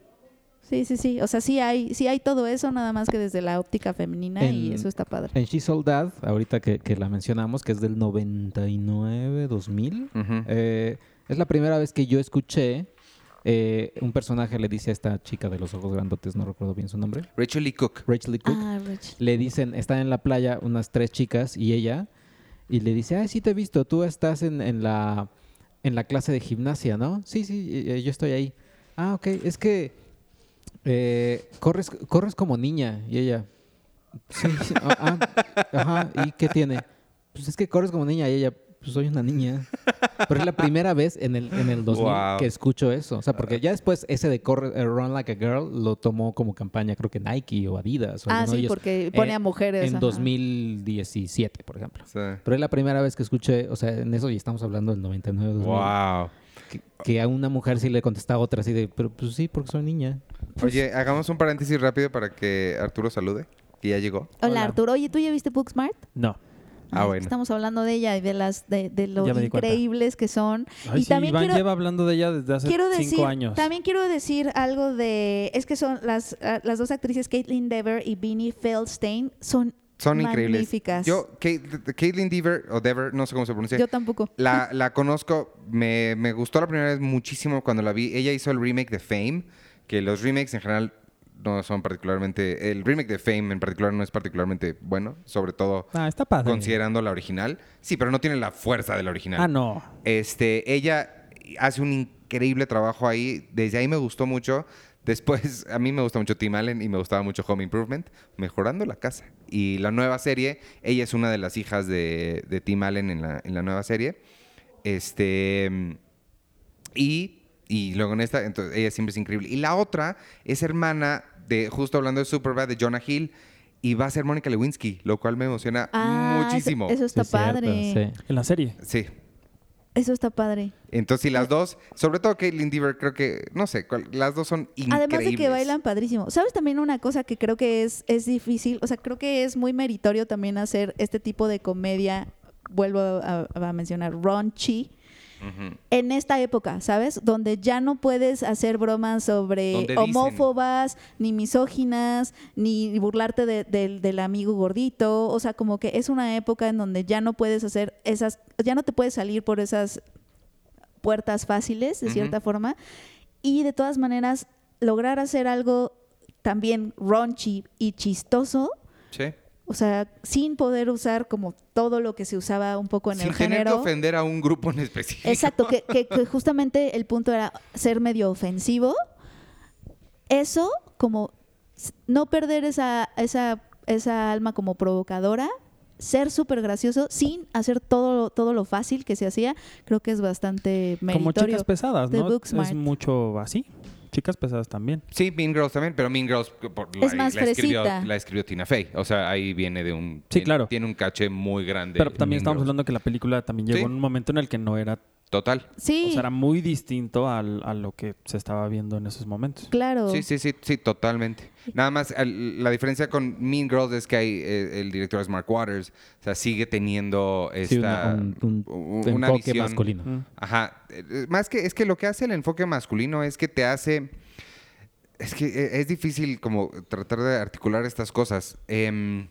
Sí, sí, sí. O sea, sí hay, sí hay todo eso, nada más que desde la óptica femenina y eso está padre. En She Sold Dad, ahorita que, que la mencionamos, que es del 99, 2000, Ujú. eh, es la primera vez que yo escuché eh, un personaje le dice a esta chica de los ojos grandotes, no recuerdo bien su nombre, Rachel Lee Cook. Rachel Lee Cook, Ah, Rich. le dicen, están en la playa unas tres chicas y ella, y le dice, ah, sí te he visto, tú estás en, en la, en la clase de gimnasia, ¿no? Sí, sí, yo estoy ahí. Ah, ok, es que eh, corres, corres como niña. Y ella, sí, sí, ah, ah, ajá, ¿y qué tiene? Pues es que corres como niña y ella, pues soy una niña. Pero es la primera vez en el, en el 2000 Wow. que escucho eso. O sea, porque ya después ese de corre, eh, Run Like a Girl lo tomó como campaña, creo que Nike o Adidas. O Ah, de sí, ellos, porque pone eh, a mujeres. En ajá. 2017, por ejemplo. Sí. Pero es la primera vez que escuché, o sea, en eso y estamos hablando del 99, 2000, Wow. que, que a una mujer sí le contesta a otra así de, pero pues sí, porque soy niña. Oye, hagamos un paréntesis rápido para que Arturo salude. Que ya llegó. Hola, Hola. Arturo. Oye, ¿tú ya viste Booksmart? No. Ah, Ay, bueno. Estamos hablando de ella y de las de, de lo increíbles que son. Ay, y sí, también Iván quiero, lleva hablando de ella desde hace quiero cinco decir, años. también quiero decir algo de, es que son las, ah, las dos actrices, Caitlin Dever y Beanie Feldstein, son, Son increíbles. magníficas. Yo, Caitlin Dever, o Dever, no sé cómo se pronuncia. Yo tampoco. La, la conozco, me, me gustó la primera vez muchísimo cuando la vi. Ella hizo el remake de Fame, que los remakes en general no son particularmente... El remake de Fame en particular no es particularmente bueno, sobre todo Ah, está padre. considerando la original. Sí, pero no tiene la fuerza de la original. Ah, no. Este, ella hace un increíble trabajo ahí. Desde ahí me gustó mucho. Después, a mí me gusta mucho Tim Allen y me gustaba mucho Home Improvement, mejorando la casa. Y la nueva serie, ella es una de las hijas de, de Tim Allen en la, en la nueva serie. Este. Y, y luego en esta, entonces ella siempre es increíble. Y la otra es hermana de, justo hablando de Superbad, de Jonah Hill. Y va a ser Mónica Lewinsky, lo cual me emociona Ah, muchísimo. Eso, está cierto, padre. sí. En la serie. Sí. Eso está padre. Entonces, y las dos, sobre todo Caitlin Dever, creo que, no sé, cuál- las dos son increíbles. Además de que bailan padrísimo. ¿Sabes también una cosa que creo que es, es difícil? O sea, creo que es muy meritorio también hacer este tipo de comedia, vuelvo a, a mencionar, raunchy, En esta época, ¿sabes? Donde ya no puedes hacer bromas sobre homófobas, ni misóginas, ni burlarte de- del- del amigo gordito. O sea, como que es una época en donde ya no puedes hacer esas, ya no te puedes salir por esas puertas fáciles, de cierta forma. Y de todas maneras, lograr hacer algo también raunchy y chistoso. Sí. O sea, sin poder usar como todo lo que se usaba un poco en Sin el tener que género. ofender a un grupo en específico. Exacto, que, que- que justamente el punto era ser medio ofensivo. Eso, como no perder esa, esa, esa alma como provocadora, ser súper gracioso sin hacer todo, todo lo fácil que se hacía, creo que es bastante Como meritorio. chicas pesadas, ¿no? Es mucho así. Chicas pesadas también. Sí, Mean Girls también, pero Mean Girls por- Es más escribió, la escribió Tina Fey. O sea, ahí viene de un... Sí, tiene- claro. Tiene un caché muy grande. Pero también Mean estamos Girls. hablando que la película también llegó Sí. en un momento en el que no era... Total. Sí, O sea, era muy distinto al- a lo que se estaba viendo en esos momentos. claro. Sí, sí, sí, sí, totalmente. Nada más, al- la diferencia con Mean Girls es que hay, eh, el director es Mark Waters. O sea, sigue teniendo Sí, esta... una- un, un u- una enfoque visión- masculino. Mm. Ajá. Eh, Más que es que lo que hace el enfoque masculino es que te hace. Es que eh, es difícil como tratar de articular estas cosas. Em,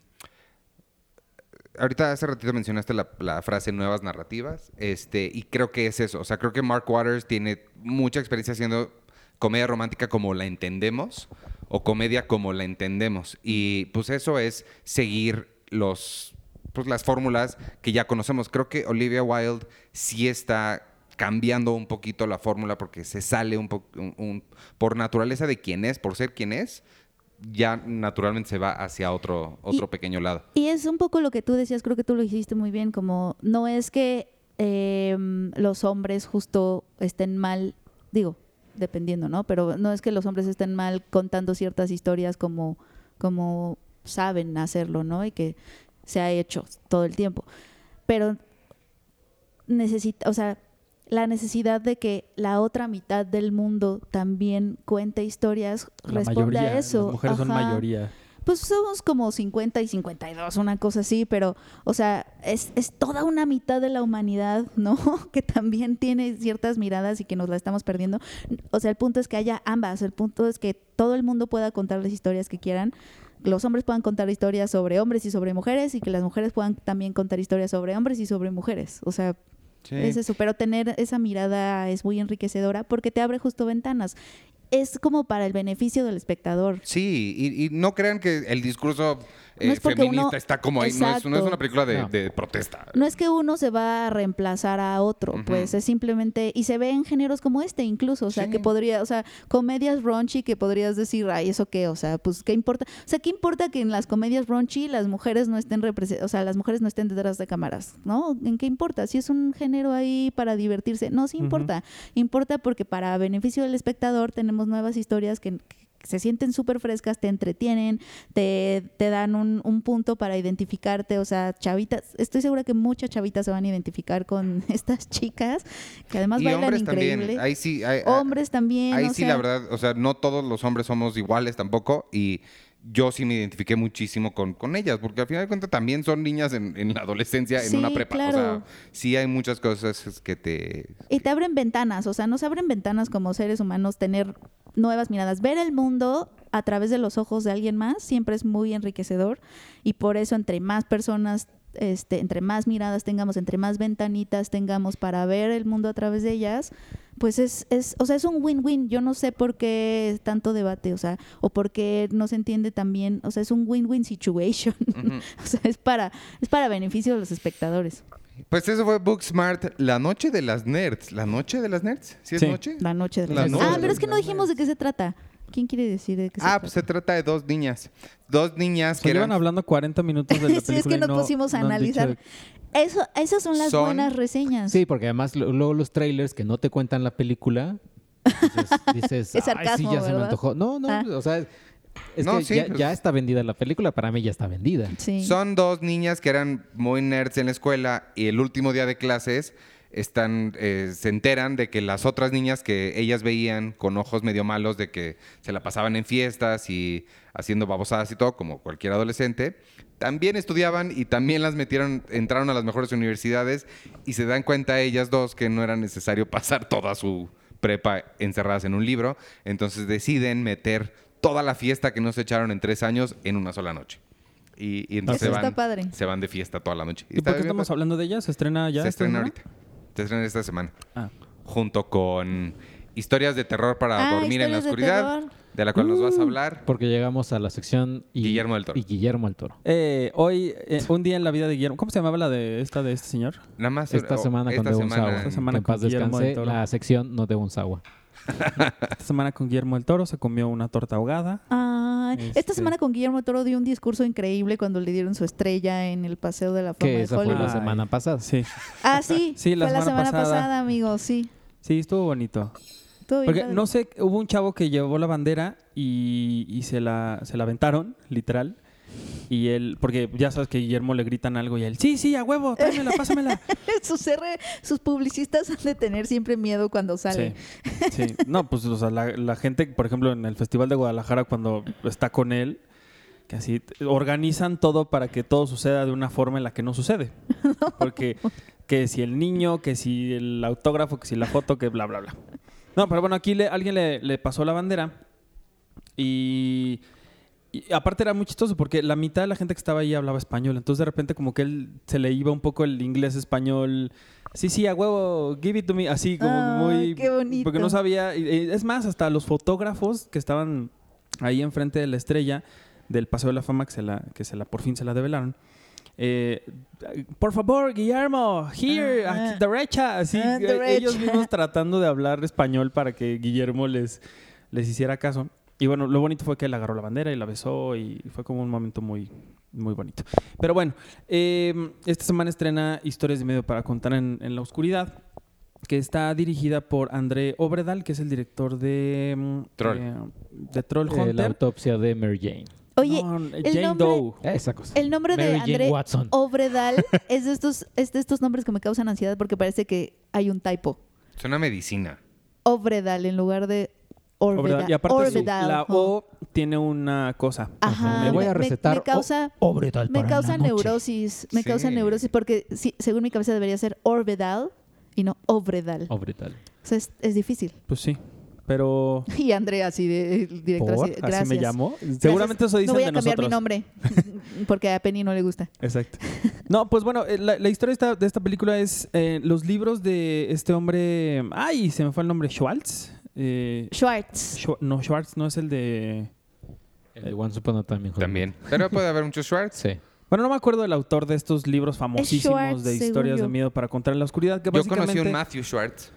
ahorita hace ratito mencionaste la, la frase nuevas narrativas. Este, y creo que es eso. O sea, creo que Mark Waters tiene mucha experiencia haciendo comedia romántica como la entendemos. O comedia como la entendemos. Y pues eso es seguir los pues las fórmulas que ya conocemos. Creo que Olivia Wilde sí está cambiando un poquito la fórmula porque se sale un por naturaleza de quién es, por ser quien es, ya naturalmente se va hacia otro otro Y- pequeño lado. Y es un poco lo que tú decías, creo que tú lo hiciste muy bien, como no es que eh, los hombres justo estén mal, digo, dependiendo, ¿no? Pero no es que los hombres estén mal contando ciertas historias como, como saben hacerlo, ¿no? Y que se ha hecho todo el tiempo. Pero necesita, o sea, la necesidad de que la otra mitad del mundo también cuente historias La responde mayoría, a eso. Las mujeres son Ajá. mayoría. Pues somos como 50 y 52, una cosa así, pero, o sea, es, es toda una mitad de la humanidad, ¿no? Que también tiene ciertas miradas y que nos la estamos perdiendo. O sea, el punto es que haya ambas, el punto es que todo el mundo pueda contar las historias que quieran. Los hombres puedan contar historias sobre hombres y sobre mujeres y que las mujeres puedan también contar historias sobre hombres y sobre mujeres. O sea, Sí. es eso, pero tener esa mirada es muy enriquecedora porque te abre justo ventanas. Es como para el beneficio del espectador. Sí, y, y no crean que el discurso eh, No es porque feminista uno- está como ahí. No es, no es una película de, No. de protesta. No es que uno se va a reemplazar a otro, pues es simplemente, y se ve en géneros como este incluso, o sea, Sí. que podría, o sea, comedias raunchy que podrías decir, ay, ¿eso qué? O sea, pues, ¿qué importa? O sea, ¿qué importa que en las comedias raunchy las mujeres no estén represe- o sea, las mujeres no estén detrás de cámaras, ¿no? ¿En qué importa? Si es un género ahí para divertirse, no, sí importa. Importa porque para beneficio del espectador tenemos nuevas historias que que se sienten súper frescas, te entretienen, te, te dan un, un punto para identificarte, o sea, chavitas, estoy segura que muchas chavitas se van a identificar con estas chicas, que además y bailan hombres increíble. también. Ahí sí. hay- Hombres también. Ahí o sí, sea, la verdad, o sea, no todos los hombres somos iguales tampoco y yo sí me identifiqué muchísimo con, con ellas, porque al final de cuentas también son niñas en, en la adolescencia, en una prepa. O sea, claro. sí hay muchas cosas que te... Y te abren ventanas, o sea, nos abren ventanas como seres humanos, tener nuevas miradas, ver el mundo a través de los ojos de alguien más siempre es muy enriquecedor y por eso entre más personas, este, entre más miradas tengamos, entre más ventanitas tengamos para ver el mundo a través de ellas, pues es, es o sea, es un win-win. Yo no sé por qué tanto debate, o sea, o por qué no se entiende también, o sea, es un win-win situation. O sea, es para, es para beneficio de los espectadores. Pues eso fue Booksmart, la noche de las nerds. ¿La noche de las nerds? ¿Sí es Sí. noche? La noche de La las noche Ah, pero es que no dijimos de qué se trata. ¿Quién quiere decir de qué se Ah, trata? pues se trata de dos niñas. Dos niñas Se que llevan eran... hablando 40 minutos de la Sí, es película. que y nos no- pusimos a no analizar. dicho- Eso, esas son las Son- buenas reseñas. Sí, porque además luego los trailers que no te cuentan la película, dices, dices, Es "Ay, sarcasmo, sí, ya se me antojó. No, no, Ah. o sea, es No, que sí, ya, pues- ya está vendida la película, para mí ya está vendida. Sí. Son dos niñas que eran muy nerds en la escuela y el último día de clases están, eh, se enteran de que las otras niñas que ellas veían con ojos medio malos de que se la pasaban en fiestas y haciendo babosadas y todo, como cualquier adolescente, también estudiaban y también las metieron, entraron a las mejores universidades y se dan cuenta ellas dos que no era necesario pasar toda su prepa encerradas en un libro, entonces deciden meter toda la fiesta que no se echaron en tres años en una sola noche. Y, y entonces se está van, padre. se van de fiesta toda la noche. ¿Y por qué estamos hablando de ella? ¿Se estrena ya? Se esta estrena ahorita. Se estrena esta semana. Ah. Junto con historias de terror para Ah, dormir en la de oscuridad, de, la cual nos Uh. vas a hablar. Porque llegamos a la sección y, Guillermo del Toro. Y Guillermo del Toro. Eh, hoy, eh, un día en la vida de Guillermo. ¿Cómo se llamaba la de esta de este señor? Nada más. Esta o- semana con esta De Unzawa. semana- Esta semana que en paz con Guillermo del descanse Toro. la sección no de Unzawa. Esta semana con Guillermo el Toro se comió una torta ahogada. Ay, Este- Esta semana con Guillermo Toro dio un discurso increíble cuando le dieron su estrella en el Paseo de la Fama Que de esa fue Hollywood. la semana pasada. Sí, Ah, sí. Sí, la fue la semana semana pasada. pasada, amigos, sí. sí, estuvo bonito. Porque padre. no sé, hubo un chavo que llevó la bandera y, y se, la, se la aventaron, literal. Y él, porque ya sabes que a Guillermo le gritan algo y él, sí, sí, a huevo, tráemela, pásamela. sus, R- sus publicistas han de tener siempre miedo cuando sale. Sí, sí. No, pues o sea, la, la gente, por ejemplo, en el Festival de Guadalajara, cuando está con él, que así organizan todo para que todo suceda de una forma en la que no sucede. Porque que si el niño, que si el autógrafo, que si la foto, que bla, bla, bla. No, pero bueno, aquí le- alguien le, le pasó la bandera y, y aparte era muy chistoso porque la mitad de la gente que estaba ahí hablaba español. Entonces de repente como que él se le iba un poco el inglés español. Sí, sí, a huevo, give it to me. Así como Ay, muy... qué bonito. Porque no sabía... Es más, hasta los fotógrafos que estaban ahí enfrente de la estrella del Paseo de la Fama, que se la, que se la por fin se la develaron. eh, por favor, Guillermo, here, Ah, aquí, derecha. Así, ah, eh, derecha. ellos mismos tratando de hablar español para que Guillermo les, les hiciera caso. Y bueno, lo bonito fue que él agarró la bandera y la besó y fue como un momento muy, muy bonito. Pero bueno, eh, esta semana estrena Historias de Medio para contar en, en la oscuridad, que está dirigida por André Obredal, que es el director de mm, Troll. eh, de Troll Eh, la autopsia de Mary Jane. Oye, No, el Jane nombre- Doe. Esa cosa. El nombre de Mary André Watson. Obredal es de estos, es de estos nombres que me causan ansiedad porque parece que hay un typo. Es una medicina. Obredal en lugar de. Obredal. Y aparte su- Orvedal, la oh. O tiene una cosa. Ajá. Le voy a me- me- recetar Me, causa, o- Obredal me causa la noche. neurosis. Me Sí. causa neurosis porque sí, según mi cabeza debería ser Orvedal y no Obredal. Obredal. O sea, es, es difícil. Pues sí. Pero. Y Andrea así de director ¿Por? así, ¿Así gracias. me llamo? Gracias. Seguramente eso dicen No voy a de cambiar nosotros. mi nombre porque a Penny no le gusta. Exacto. No, pues bueno, eh, la, la historia esta- de esta película es eh, los libros de este hombre. Ay, se me fue el nombre. Schwartz. Eh, Schwartz. Schwa- no, Schwartz no es el de. El de Once Upon a Time in Hollywood. También. Pero puede haber muchos Schwartz. Sí. Bueno, no me acuerdo del autor de estos libros famosísimos Schwartz, de historias de miedo para contar en la oscuridad. Que Yo conocí un Matthew Schwartz.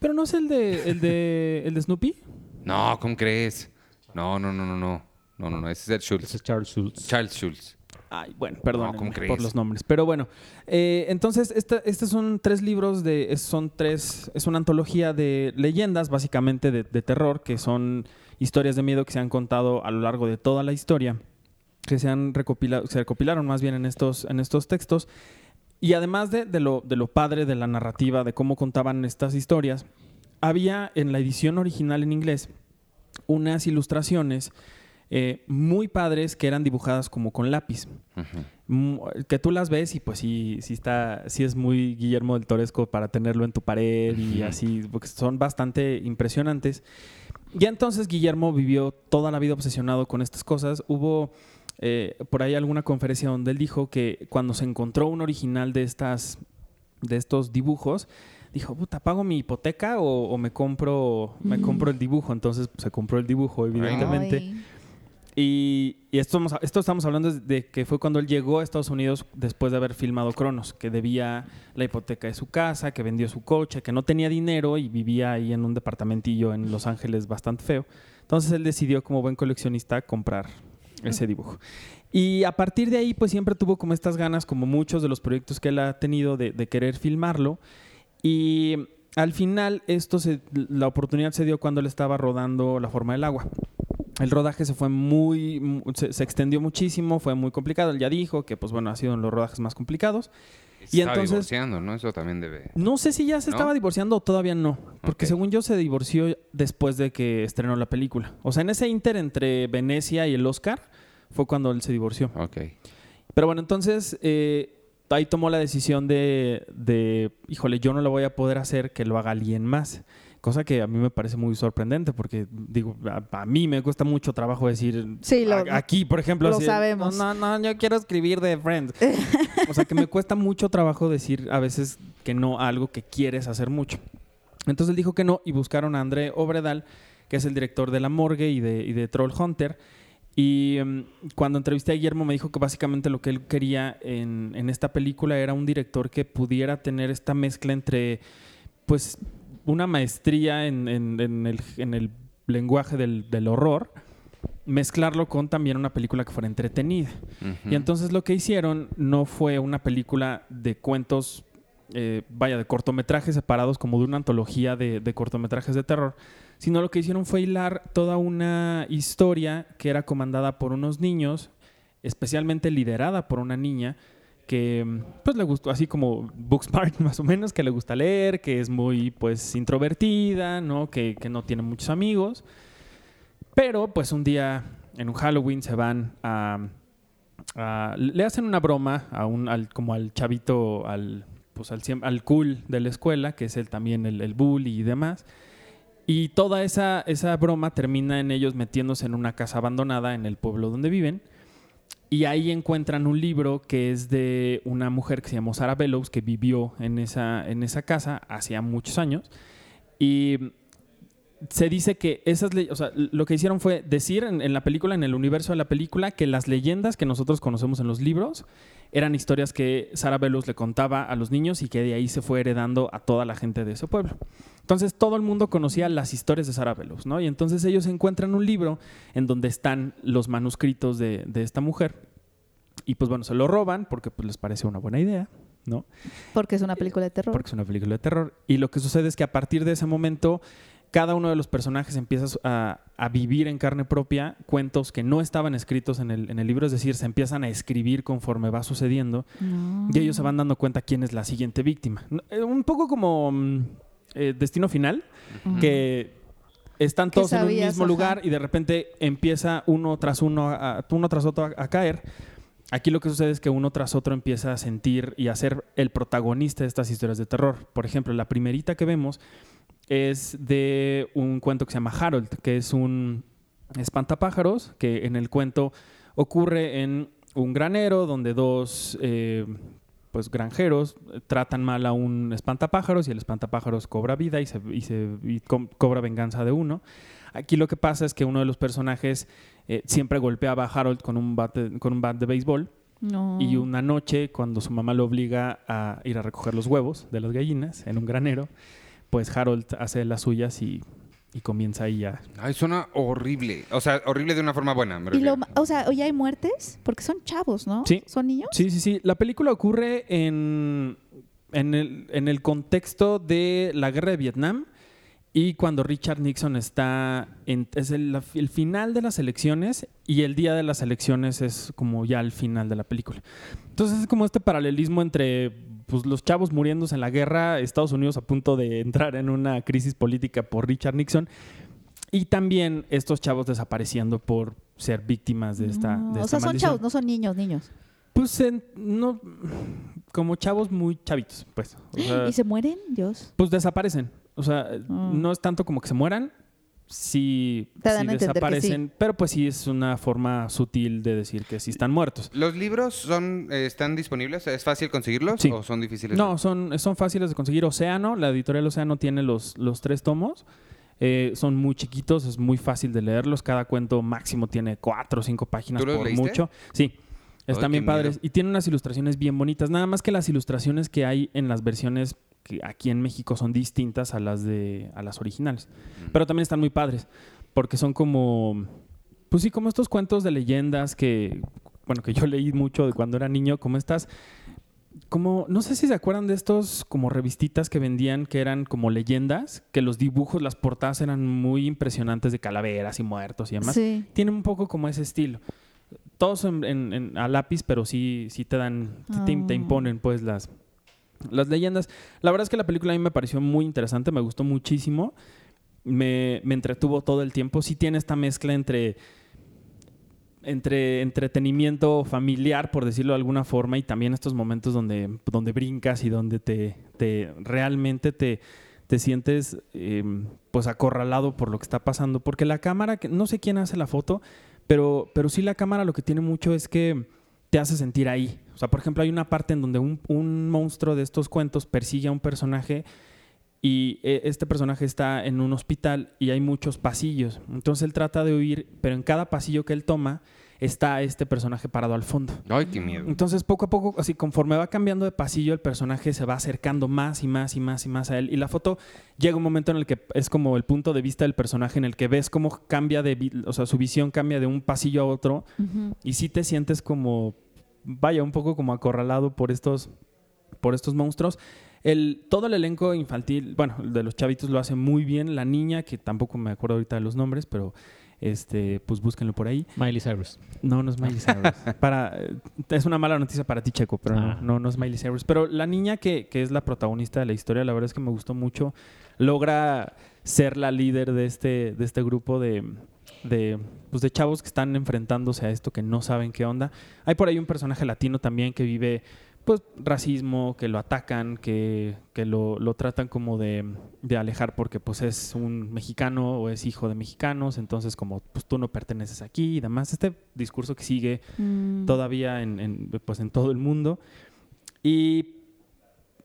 Pero no es el de, el de, el de Snoopy. No, ¿cómo crees? No, no, no, no, no. No, no, no. Ese es Ed Ese Schultz. es Charles Schultz. Charles Schultz. Ay, bueno, perdón por los nombres. Pero bueno, eh, entonces esta- estos son tres libros de, es- son tres, es una antología de leyendas, básicamente de, de terror, que son historias de miedo que se han contado a lo largo de toda la historia, que se han recopilado, se recopilaron más bien en estos, en estos textos. Y además de, de lo, de lo padre de la narrativa, de cómo contaban estas historias, había en la edición original en inglés unas ilustraciones eh, muy padres que eran dibujadas como con lápiz. Mm, que tú las ves y pues sí, sí está, sí es muy Guillermo del Toresco para tenerlo en tu pared y así, porque son bastante impresionantes. Y entonces Guillermo vivió toda la vida obsesionado con estas cosas. Hubo eh, por ahí alguna conferencia donde él dijo que cuando se encontró un original de estas, de estos dibujos, dijo, puta, ¿pago mi hipoteca o, o me compro, me compro el dibujo? Entonces pues, se compró el dibujo, evidentemente. Ay. Y, y esto, estamos- hablando de que fue cuando él llegó a Estados Unidos después de haber filmado Cronos, que debía la hipoteca de su casa, que vendió su coche, que no tenía dinero y vivía ahí en un departamentillo en Los Ángeles bastante feo. Entonces él decidió como buen coleccionista comprar ese dibujo. Y a partir de ahí pues siempre tuvo como estas ganas, como muchos de los proyectos que él ha tenido, de, querer filmarlo. Y al final esto la oportunidad se dio cuando él estaba rodando La forma del agua. El rodaje se fue muy, mu- se, se extendió muchísimo, fue muy complicado. Él ya dijo que, pues bueno, ha sido uno de los rodajes más complicados. Se Y estaba entonces- divorciando, ¿no? Eso también debe... No sé si ya se ¿No? estaba divorciando o todavía no, porque según yo se divorció después de que estrenó la película. O sea, en ese inter entre Venecia y el Oscar fue cuando él se divorció. Ok. Pero bueno, entonces eh, ahí tomó la decisión de, de, híjole, yo no lo voy a poder hacer, que lo haga alguien más. Cosa que a mí me parece muy sorprendente porque, digo, a, a mí me cuesta mucho trabajo decir, Sí, lo- a- aquí, por ejemplo, lo así, sabemos. No, no, no, yo quiero escribir de Friends. o sea, que me cuesta mucho trabajo decir a veces que no a algo que quieres hacer mucho. Entonces él dijo que no y buscaron a André Obredal, que es el director de La Morgue y de, y de Troll Hunter. Y em, cuando entrevisté a Guillermo me dijo que básicamente lo que él quería en, en esta película era un director que pudiera tener esta mezcla entre, pues, una maestría en, en- en el, en el lenguaje del, del horror, mezclarlo con también una película que fuera entretenida. Y entonces lo que hicieron no fue una película de cuentos, eh, vaya, de cortometrajes separados como de una antología de, de cortometrajes de terror, sino lo que hicieron fue hilar toda una historia que era comandada por unos niños, especialmente liderada por una niña que pues le gustó, así como Booksmart más o menos, que le gusta leer, que es muy pues introvertida, ¿no? Que, que no tiene muchos amigos. Pero pues un día en un Halloween se van a, le hacen una broma a un como al chavito al pues al, al cool de la escuela, que es el también el, el bully y demás. Y toda esa, esa broma termina en ellos metiéndose en una casa abandonada en el pueblo donde viven. Y ahí encuentran un libro que es de una mujer que se llamó Sarah Bellows, que vivió en esa, en esa casa hacía muchos años. Y se dice que esas o sea, lo que hicieron fue decir en, en la película, en el universo de la película, que las leyendas que nosotros conocemos en los libros eran historias que Sarah Bellows le contaba a los niños y que de ahí se fue heredando a toda la gente de ese pueblo. Entonces todo el mundo conocía las historias de Sarah Bellows, ¿no? Y entonces ellos encuentran un libro en donde están los manuscritos de, de esta mujer. Y pues bueno, se lo roban porque pues, les parece una buena idea, ¿no? Porque es una película de terror. Porque es una película de terror. Y lo que sucede es que a partir de ese momento cada uno de los personajes empieza a, a vivir en carne propia cuentos que no estaban escritos en el, en el libro, es decir, se empiezan a escribir conforme va sucediendo No. y ellos se van dando cuenta quién es la siguiente víctima. Eh, Un poco como mm, eh, Destino Final, que están todos en un mismo ajá. lugar y de repente empieza uno tras uno, a- uno tras otro a, a caer. Aquí lo que sucede es que uno tras otro empieza a sentir y a ser el protagonista de estas historias de terror. Por ejemplo, la primerita que vemos es de un cuento que se llama Harold, que es un espantapájaros, que en el cuento ocurre en un granero donde dos eh, pues granjeros tratan mal a un espantapájaros y el espantapájaros cobra vida y, se, y se- y co- cobra venganza de uno. Aquí lo que pasa es que uno de los personajes eh, siempre golpeaba a Harold con un bat de, con un bat de béisbol No. y una noche cuando su mamá lo obliga a ir a recoger los huevos de las gallinas en un granero, pues Harold hace las suyas y, y comienza ahí a... Ay, suena horrible. O sea, horrible de una forma buena, me Y lo, o sea, oye, hay muertes porque son chavos, ¿no? Sí. ¿Son niños? Sí, sí, sí. La película ocurre en, en, el, en el contexto de la guerra de Vietnam y cuando Richard Nixon está en es el, el final de las elecciones y el día de las elecciones es como ya el final de la película. Entonces es como este paralelismo entre pues, los chavos muriéndose en la guerra, Estados Unidos a punto de entrar en una crisis política por Richard Nixon y también estos chavos desapareciendo por ser víctimas de esta, No, de o sea, son chavos, no son niños, niños. Pues en- no como chavos muy chavitos, pues. O sea, ¿Y se mueren? Dios. pues desaparecen. O sea, Ah. no es tanto como que se mueran, sí, sí desaparecen, pero pues sí es una forma sutil de decir que sí están muertos. ¿Los libros son, eh, están disponibles? ¿Es fácil conseguirlos Sí. o son difíciles? No, son, son fáciles de conseguir. Océano, la editorial Océano tiene los, los tres tomos. Eh, son muy chiquitos, es muy fácil de leerlos. Cada cuento máximo tiene cuatro o cinco páginas ¿Tú los por leíste? mucho. Sí. Están Ay, bien padres. miedo. Y tienen unas ilustraciones bien bonitas. Nada más que las ilustraciones que hay en las versiones que aquí en México son distintas a las de a las originales. Mm. Pero también están muy padres. Porque son como. Pues sí, como estos cuentos de leyendas que. Bueno, que yo leí mucho de cuando era niño, como estas como, no sé si se acuerdan de estos como revistitas que vendían que eran como leyendas, que los dibujos, las portadas eran muy impresionantes de calaveras y muertos y demás. Sí. Tienen un poco como ese estilo. Todos en- en- en- a lápiz, pero sí, sí te dan, sí te, te Ah. imponen pues las, las leyendas. La verdad es que la película a mí me pareció muy interesante, me gustó muchísimo. Me, me entretuvo todo el tiempo. Sí tiene esta mezcla entre entre entretenimiento familiar, por decirlo de alguna forma, y también estos momentos donde, donde brincas y donde te, te realmente te, te sientes eh, pues acorralado por lo que está pasando. Porque la cámara, no sé quién hace la foto, pero, pero sí la cámara lo que tiene mucho es que te hace sentir ahí. O sea, por ejemplo, hay una parte en donde un, un monstruo de estos cuentos persigue a un personaje y eh, este personaje está en un hospital y hay muchos pasillos. Entonces él trata de huir, pero en cada pasillo que él toma está este personaje parado al fondo. Ay, qué miedo. Entonces poco a poco, así conforme va cambiando de pasillo, el personaje se va acercando más y más y más y más a él. Y la foto llega un momento en el que es como el punto de vista del personaje en el que ves cómo cambia de, o sea, su visión cambia de un pasillo a otro y sí te sientes como, vaya, un poco como acorralado por estos, por estos monstruos. El, todo el elenco infantil, bueno, el de los chavitos lo hace muy bien. La niña, que tampoco me acuerdo ahorita de los nombres, pero este, pues búsquenlo por ahí. Miley Cyrus. No, no es Miley Cyrus. para, es una mala noticia para ti, Checo, pero Ah. no, no, no es Miley Cyrus. Pero la niña que, que es la protagonista de la historia, la verdad es que me gustó mucho. Logra ser la líder de este, de este grupo de, de, pues de chavos que están enfrentándose a esto, que no saben qué onda. Hay por ahí un personaje latino también que vive pues racismo, que lo atacan, que, que lo, lo tratan como de, de alejar porque pues es un mexicano o es hijo de mexicanos, entonces como pues tú no perteneces aquí y demás. Este discurso que sigue Mm. todavía en, en, pues en todo el mundo. Y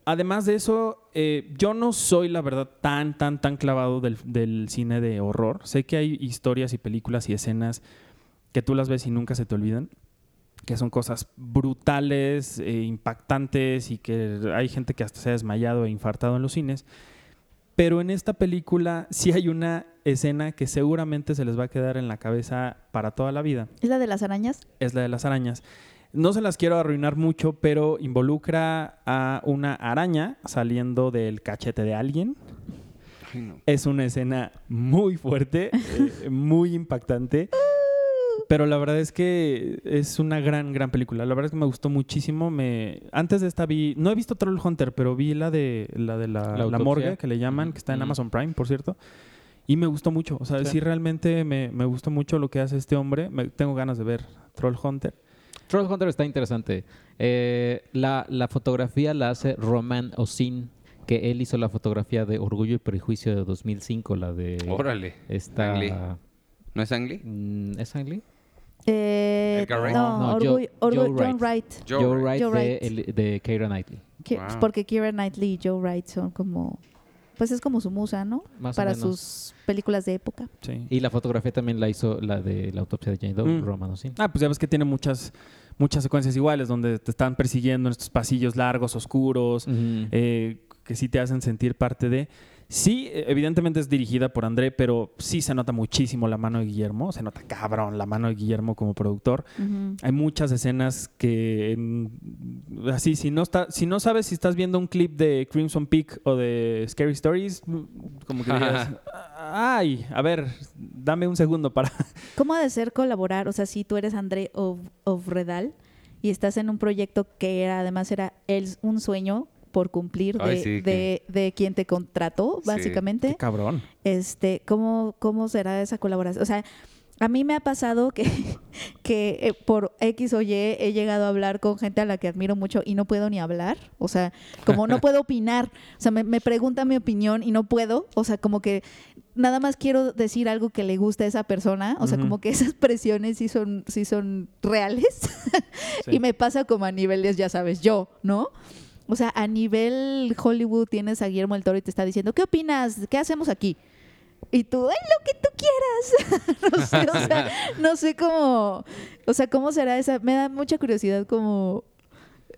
además de eso, eh, yo no soy, la verdad, tan, tan, tan clavado del, del cine de horror. Sé que hay historias y películas y escenas que tú las ves y nunca se te olvidan, que son cosas brutales, eh, impactantes y que hay gente que hasta se ha desmayado e infartado en los cines. Pero en esta película sí hay una escena que seguramente se les va a quedar en la cabeza para toda la vida ¿Es la de las arañas? es la de las arañas. No se las quiero arruinar mucho, pero involucra a una araña saliendo del cachete de alguien. Ay, no. Es una escena muy fuerte, eh, muy impactante. Pero la verdad es que es una gran, gran película. La verdad es que me gustó muchísimo. Me... Antes de esta vi... No he visto Troll Hunter, pero vi la de la, de la, La la autopsia. morgue, que le llaman, que está en Mm. Amazon Prime, por cierto. Y me gustó mucho. O sea, sí, Sí. realmente me, me gustó mucho lo que hace este hombre. Me- tengo ganas de ver Troll Hunter. Troll Hunter está interesante. Eh, la, la fotografía la hace Roman Osin, que él hizo la fotografía de Orgullo y Prejuicio de 2005, la de Órale. esta... ¿No es Ang Lee? Mm, ¿Es Ang Lee? Eh, Edgar Wright. No, No, Orgullo- Joe- Orgullo- Joe John Wright. Joe Joe, Wright. Wright, Joe de, Wright. de Keira Knightley. Wow. Porque Keira Knightley y Joe Wright son como... Pues es como su musa, ¿no? Más o Para menos. sus películas de época. Sí. Y la fotografía también la hizo la de la autopsia de Jane Doe, Mm. Roman Osin. Ah, pues ya ves que tiene muchas, muchas secuencias iguales donde te están persiguiendo en estos pasillos largos, oscuros, eh, que sí te hacen sentir parte de. Sí, eh, evidentemente es dirigida por André, pero sí se nota muchísimo la mano de Guillermo, se nota cabrón la mano de Guillermo como productor. Hay muchas escenas que así si no está si no sabes si estás viendo un clip de Crimson Peak o de Scary Stories, mm, como que dirías, ay, a ver, dame un segundo para ¿Cómo ha de ser colaborar? O sea, si tú eres André Ov- Ovredal y estás en un proyecto que era, además era el, un sueño por cumplir de, Ay, sí, de, de quien te contrató, Sí. básicamente. Qué cabrón. este, ¿cómo, ¿cómo será esa colaboración? O sea, a mí me ha pasado que, que eh, por X o Y he llegado a hablar con gente a la que admiro mucho y no puedo ni hablar. O sea, como no puedo opinar. O sea, me, me pregunta mi opinión y no puedo. O sea, como que nada más quiero decir algo que le guste a esa persona. O sea, como que esas presiones sí son, sí son reales. Sí. Y me pasa como a niveles, ya sabes, yo, ¿no? O sea, a nivel Hollywood tienes a Guillermo del Toro y te está diciendo, ¿qué opinas? ¿Qué hacemos aquí? Y tú, ¡ay, lo que tú quieras! no sé, o sea, no sé cómo, o sea, cómo será esa, me da mucha curiosidad como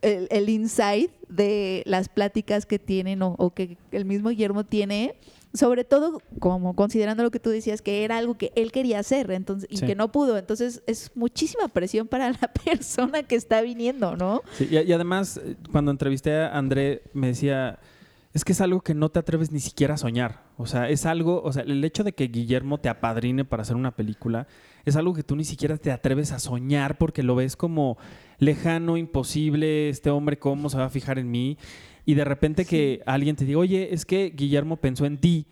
el, el insight de las pláticas que tienen o, o que el mismo Guillermo tiene, sobre todo como considerando lo que tú decías, que era algo que él quería hacer entonces, y Sí. que no pudo. Entonces es muchísima presión para la persona que está viniendo, ¿no? Sí, y, y además, eh, cuando entrevisté a André, me decía, es que es algo que no te atreves ni siquiera a soñar. O sea, es algo, o sea, el hecho de que Guillermo te apadrine para hacer una película, es algo que tú ni siquiera te atreves a soñar porque lo ves como lejano, imposible, este hombre, ¿cómo se va a fijar en mí? Y de repente que alguien te diga, oye, es que Guillermo pensó en ti.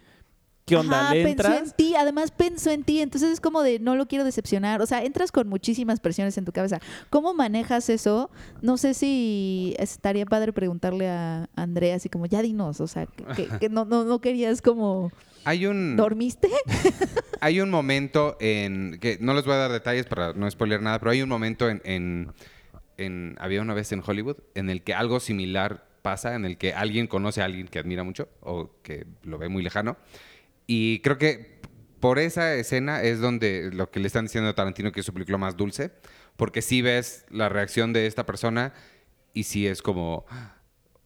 ¿Qué onda? Ajá, ¿Le pensó entras? en ti, además pensó en ti, entonces es como de no lo quiero decepcionar, o sea, entras con muchísimas presiones en tu cabeza. ¿Cómo manejas eso? No sé si estaría padre preguntarle a Andrea así como, ya dinos, o sea, que, que- que no, no, no querías como, Hay un, ¿dormiste? hay un momento en. que No les voy a dar detalles para no spoiler nada, pero hay un momento en, en, en- Había una vez en Hollywood en el que algo similar pasa, en el que alguien conoce a alguien que admira mucho o que lo ve muy lejano. Y creo que por esa escena es donde lo que le están diciendo a Tarantino que es su película más dulce, porque sí ves la reacción de esta persona y sí es como.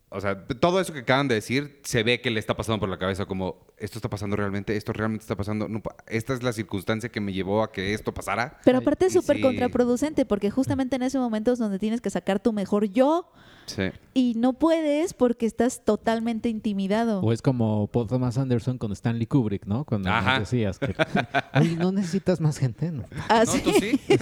O sea, todo eso que acaban de decir se ve que le está pasando por la cabeza como, esto está pasando realmente, esto realmente está pasando, no esta es la circunstancia que me llevó a que esto pasara. Pero aparte es súper sí. contraproducente porque justamente en ese momento es donde tienes que sacar tu mejor yo Sí. y no puedes porque estás totalmente intimidado. O es como Paul Thomas Anderson con Stanley Kubrick, ¿no? Cuando Ajá. decías que, no necesitas más gente, ¿no? ¿Tú sí?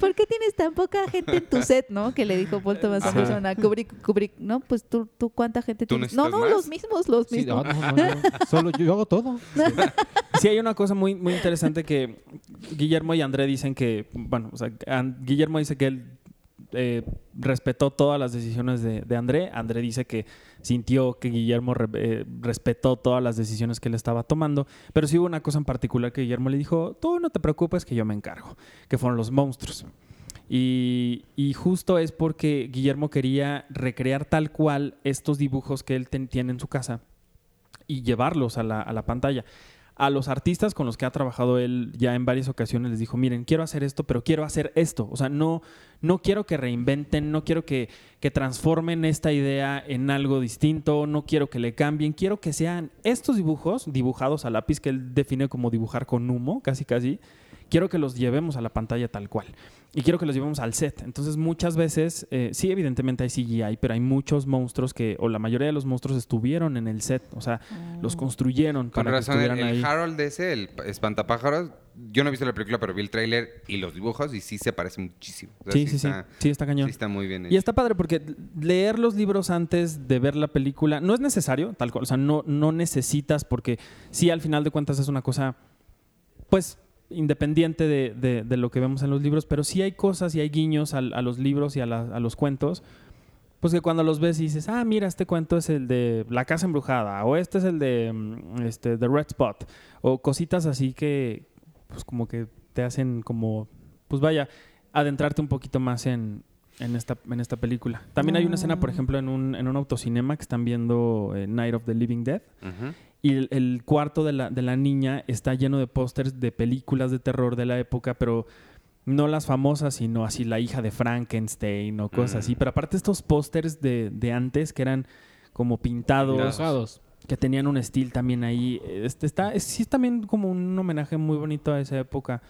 ¿Por qué tienes tan poca gente en tu set, no? Que le dijo Paul Thomas Ajá. Anderson a Kubrick, Kubrick, no, pues tú, tú cuánta gente ¿Tú tienes. No, no, más? los mismos, los Sí, mismos. no, no, no, no. Solo yo, yo hago todo. Sí, hay una cosa muy, muy interesante que Guillermo y André dicen que, bueno, o sea, Guillermo dice que él eh, respetó todas las decisiones de, de André. André dice que sintió que Guillermo eh, respetó todas las decisiones que él estaba tomando. Pero sí hubo una cosa en particular que Guillermo le dijo, tú no te preocupes que yo me encargo, que fueron los monstruos. Y, y justo es porque Guillermo quería recrear tal cual estos dibujos que él ten- tiene en su casa y llevarlos a la, a la pantalla. A los artistas con los que ha trabajado él ya en varias ocasiones les dijo, miren, quiero hacer esto, pero quiero hacer esto. O sea, no, no quiero que reinventen, no quiero que, que transformen esta idea en algo distinto, no quiero que le cambien, quiero que sean estos dibujos dibujados a lápiz que él define como dibujar con humo, casi casi. Quiero que los llevemos a la pantalla tal cual. Y quiero que los llevemos al set. Entonces, muchas veces, eh, sí, evidentemente hay CGI, pero hay muchos monstruos que, o la mayoría de los monstruos estuvieron en el set. O sea, los construyeron Con para razón, que el, estuvieran el ahí. Harold ese, el espantapájaros, yo no he visto la película, pero vi el tráiler y los dibujos y sí se parece muchísimo. O sea, Sí, sí, sí. está, Sí, está cañón. sí está muy bien Y está padre porque leer los libros antes de ver la película no es necesario, tal cual. O sea, no, no necesitas porque sí, al final de cuentas es una cosa, pues, independiente de, de- de lo que vemos en los libros, pero sí hay cosas y hay guiños al- a, los libros y a, la- a los cuentos. Pues que cuando los ves y dices, ah, mira, este cuento es el de La Casa Embrujada, o este es el de mm, este, The Red Spot, o cositas así que, pues como que te hacen como, pues vaya, adentrarte un poquito más en, en, esta, en esta película. También hay una escena, por Ah. ejemplo, en un, en un autocinema que están viendo eh, Night of the Living Dead, Ujú. Y el, el cuarto de la, de la niña está lleno de pósters de películas de terror de la época, pero no las famosas, sino así la hija de Frankenstein o cosas Mm. así. Pero aparte estos pósters de, de antes que eran como pintados, que tenían un estilo también ahí. Este está, es, sí es también como un homenaje muy bonito a esa época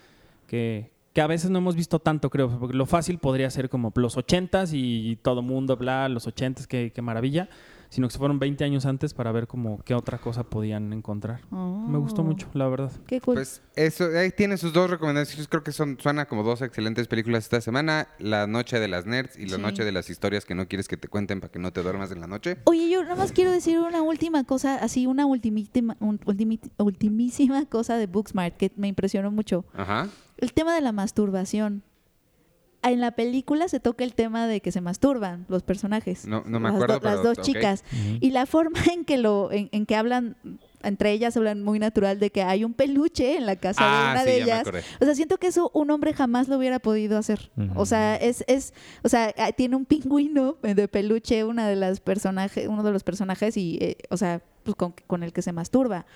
que, que a veces no hemos visto tanto, creo. Porque lo fácil podría ser como los ochentas y todo mundo, bla, los ochentas, qué, qué maravilla. Sino que se fueron 20 años antes para ver como qué otra cosa podían encontrar. Me gustó Oh, mucho, la verdad. Qué cool. Pues eso, ahí tiene sus dos recomendaciones. Creo que son suena como dos excelentes películas esta semana. La Noche de las Nerds y La Sí. Noche de las Historias que no quieres que te cuenten para que no te duermas en la noche. Oye, yo nada más quiero decir una última cosa, así una ultimísima, ultimísima cosa de Booksmart que me impresionó mucho. Ajá. El tema de la masturbación. En la película se toca el tema de que se masturban los personajes. No, no me Las acuerdo, do- las dos chicas. Y la forma en que lo, en, en que hablan, entre ellas hablan muy natural de que hay un peluche en la casa de Ah, una sí, de ellas. O sea, siento que eso un hombre jamás lo hubiera podido hacer. O sea, es, es, o sea, ah, tiene un pingüino de peluche, una de las personajes, uno de los personajes, y, eh, o sea, pues con, con el que se masturba.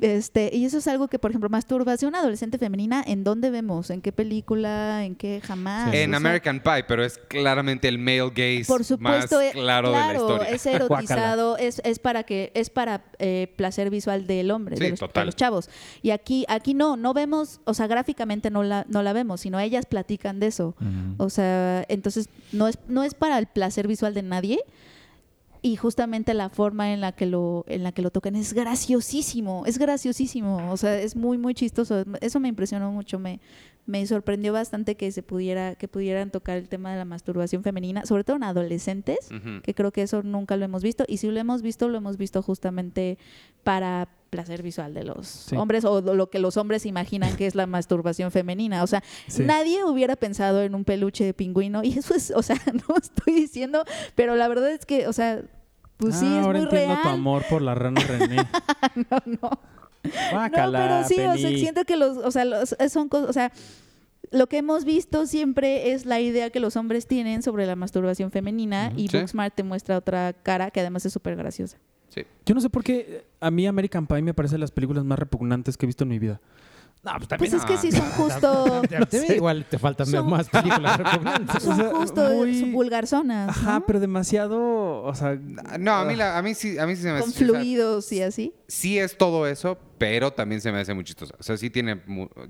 Este, y eso es algo que, por ejemplo, masturbación adolescente femenina, ¿en dónde vemos? ¿En qué película? ¿En qué jamás? Sí. O En sea, American Pie, pero es claramente el male gaze por supuesto, más claro, de la historia. es erotizado, es, es para que es para eh, placer visual del hombre, Sí, de, los, de total. los chavos. Y aquí aquí no, no vemos, o sea, gráficamente no la no la vemos, sino ellas platican de eso. O sea, entonces no es no es para el placer visual de nadie. Y justamente la forma en la que lo en la que lo tocan es graciosísimo, es graciosísimo, o sea, es muy muy chistoso. Eso me impresionó mucho, me me sorprendió bastante que se pudiera que pudieran tocar el tema de la masturbación femenina, sobre todo en adolescentes que creo que eso nunca lo hemos visto y si lo hemos visto lo hemos visto justamente para placer visual de los Sí. hombres o lo que los hombres imaginan que es la masturbación femenina o sea Sí. nadie hubiera pensado en un peluche de pingüino y eso es o sea no estoy diciendo pero la verdad es que o sea pues sí Ah, es ahora muy entiendo real tu amor por la rana René. no no No, pero sí, o sea, siento que los, o sea, los- son cosas, o sea, lo que hemos visto siempre es la idea que los hombres tienen sobre la masturbación femenina y Sí. Booksmart te muestra otra cara que además es súper graciosa. Sí. Yo no sé por qué a mí American Pie me parece las películas más repugnantes que he visto en mi vida. No, pues Pues es que sí son justo, igual te faltan Son- más películas son justo muy- vulgarzonas, Ajá, ¿no? pero demasiado, o sea, No, a mí, la- a mí sí, a mí sí se me Con hace- o sea, fluidos y así. sí es todo eso, pero también se me hace muy chistoso. O sea, sí tiene...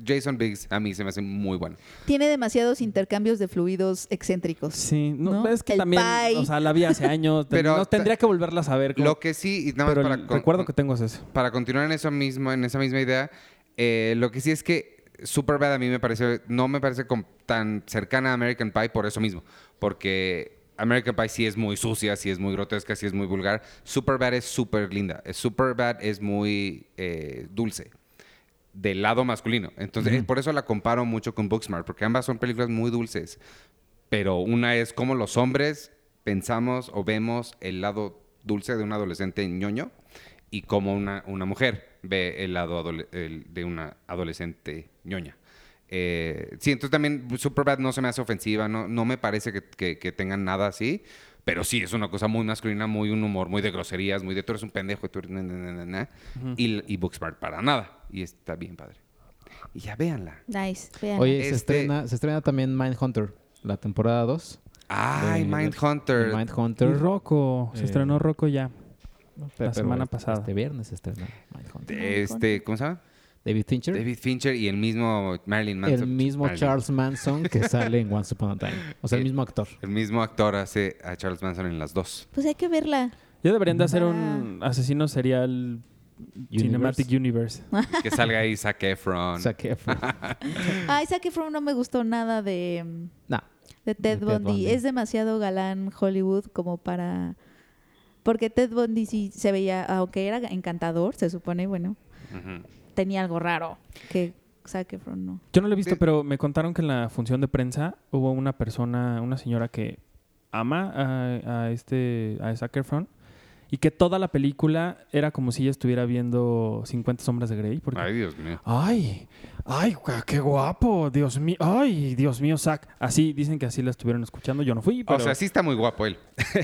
Jason Biggs a mí se me hace muy bueno. Tiene demasiados intercambios de fluidos excéntricos. sí, no, ¿No? es que El también, pie. o sea, la vi hace años, Pero no, tendría que volverlas a ver. como- Lo que sí, y nada más pero para, el con- recuerdo con- que tengo es ese. para continuar en eso mismo, en esa misma idea, eh, lo que sí es que Superbad a mí me parece, no me parece tan cercana a American Pie por eso mismo, porque American Pie sí es muy sucia, sí es muy grotesca, sí es muy vulgar. Superbad es súper linda, es Superbad es muy eh, dulce del lado masculino. Entonces, eh, por eso la comparo mucho con Booksmart, porque ambas son películas muy dulces, pero una es como los hombres pensamos o vemos el lado dulce de un adolescente ñoño y como una, una mujer ve el lado el de una adolescente ñoña. Eh, sí, entonces también Superbad no se me hace ofensiva, no, no me parece que, que- que tengan nada así, pero sí es una cosa muy masculina, muy un humor, muy de groserías, muy de tú eres un pendejo, tú eres na, na, na, na, na", y, y Booksmart para nada, y está bien padre. Y ya véanla. Nice. vean. Oye, se, Este- estrena, se estrena también Mindhunter, la temporada 2. Ay, de- Mindhunter. Mindhunter. Rocco, se Eh, estrenó Rocco ya. Pero- la semana pero pasada. Este viernes Mindhunter. Este, ¿cómo se llama? David Fincher. David Fincher y el mismo Marilyn Manson. el mismo Marilyn. Charles Manson que sale en Once Upon a Time. O sea, el Eh, mismo actor. El mismo actor hace a Charles Manson en las dos. Pues hay que verla. Ya deberían de hacer un asesino serial Cinematic Universe. Que salga ahí Zac Efron. Zac Efron. Ay, Zac Efron no me gustó nada de, No. de Ted, Ted Bundy. Bundy. Es demasiado galán Hollywood como para... Porque Ted Bundy sí se veía, aunque era encantador, se supone, bueno, Ujú. tenía algo raro que Zac Efron no. Yo no lo he visto, pero me contaron que en la función de prensa hubo una persona, una señora que ama a, a este, a Zac Efron y que toda la película era como si ella estuviera viendo 50 sombras de Grey. Porque, Ay, Dios mío. ay, ay, qué guapo, Dios mío, ay, Dios mío, Zac. Así, dicen que así la estuvieron escuchando, yo no fui, pero... O sea, sí está muy guapo él.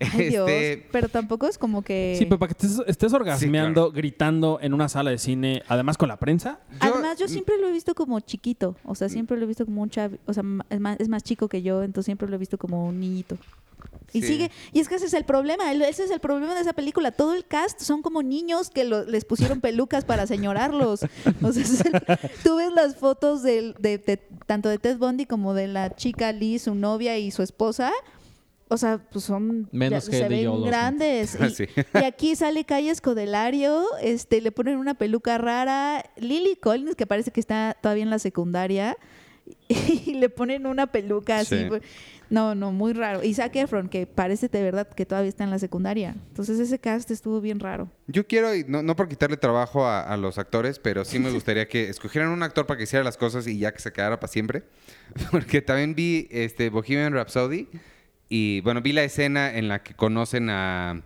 Ay, Dios. Este, Pero tampoco es como que... Sí, pero para que estés, estés orgasmeando, gritando en una sala de cine, además con la prensa. yo- Además, yo siempre lo he visto como chiquito. O sea, siempre lo he visto como un chav... O sea, es más, es más chico que yo, entonces siempre lo he visto como un niñito. Y Sí. sigue... Y es que ese es el problema. Ese es el problema de esa película. Todo el cast son como niños que lo- les pusieron pelucas para señorarlos. O sea, el- tú ves las fotos de, de- tanto de Ted Bundy como de la chica Lee, su novia y su esposa. O sea, pues son Menos ya que se el de ven Joel Osment. grandes. Y, sí. y aquí sale Calle Escodelario, este, le ponen una peluca rara. Lily Collins, que parece que está todavía en la secundaria, y le ponen una peluca así. Sí. pues, No, no, muy raro. Y Zac Efron, que parece de verdad que todavía está en la secundaria. Entonces ese cast estuvo bien raro. Yo quiero, no, no por quitarle trabajo a, a los actores, pero sí me gustaría que escogieran un actor para que hiciera las cosas y ya que se quedara para siempre. Porque también vi este Bohemian Rhapsody y, bueno, vi la escena en la que conocen a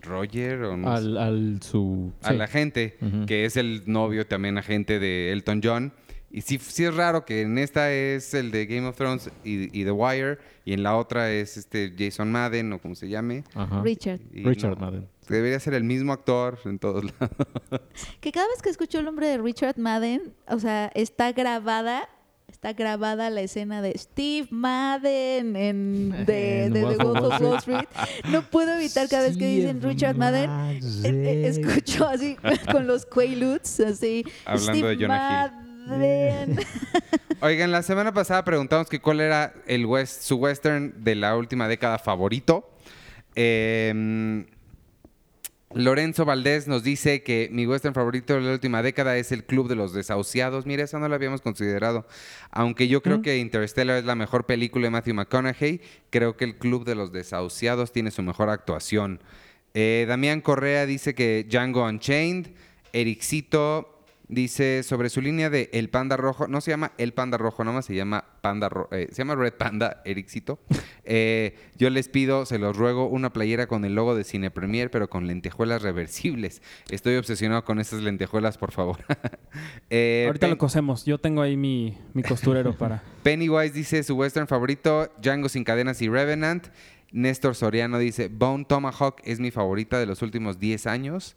Roger o no sé, Al, al su... a sí. la gente, Ujú. que es el novio también agente de Elton John. Y sí, sí es raro que en esta es el de Game of Thrones y, y The Wire, y en la otra es este Jason Madden o como se llame. Ajá. Richard. Y Richard no, Madden. Debería ser el mismo actor en todos lados. Que cada vez que escucho el nombre de Richard Madden, o sea, está grabada. Está grabada la escena de Steve Madden en de, En de The Wolf of Wall Street. No puedo evitar cada vez que dicen Richard Madden, eh, eh, escucho así con los Quaaludes, así. Hablando Steve de Jonah Madden. Oigan, la semana pasada preguntamos que cuál era el west, su western de la última década favorito. Eh, Lorenzo Valdés nos dice que mi western favorito de la última década es El Club de los Desahuciados. Mira, esa no la habíamos considerado. Aunque yo creo que Interstellar es la mejor película de Matthew McConaughey, creo que El Club de los Desahuciados tiene su mejor actuación. Eh, Damián Correa dice que Django Unchained. Ericito dice sobre su línea de El Panda Rojo. No se llama El Panda Rojo, nomás se llama Panda Ro- eh, se llama Red Panda, Ericito. Eh, yo les pido, se los ruego, una playera con el logo de Cine Premier, pero con lentejuelas reversibles. Estoy obsesionado con esas lentejuelas, por favor. Eh, Ahorita Pen- lo cosemos. Yo tengo ahí mi, mi costurero para... Pennywise dice su western favorito, Django sin cadenas y Revenant. Néstor Soriano dice, Bone Tomahawk es mi favorita de los últimos 10 años.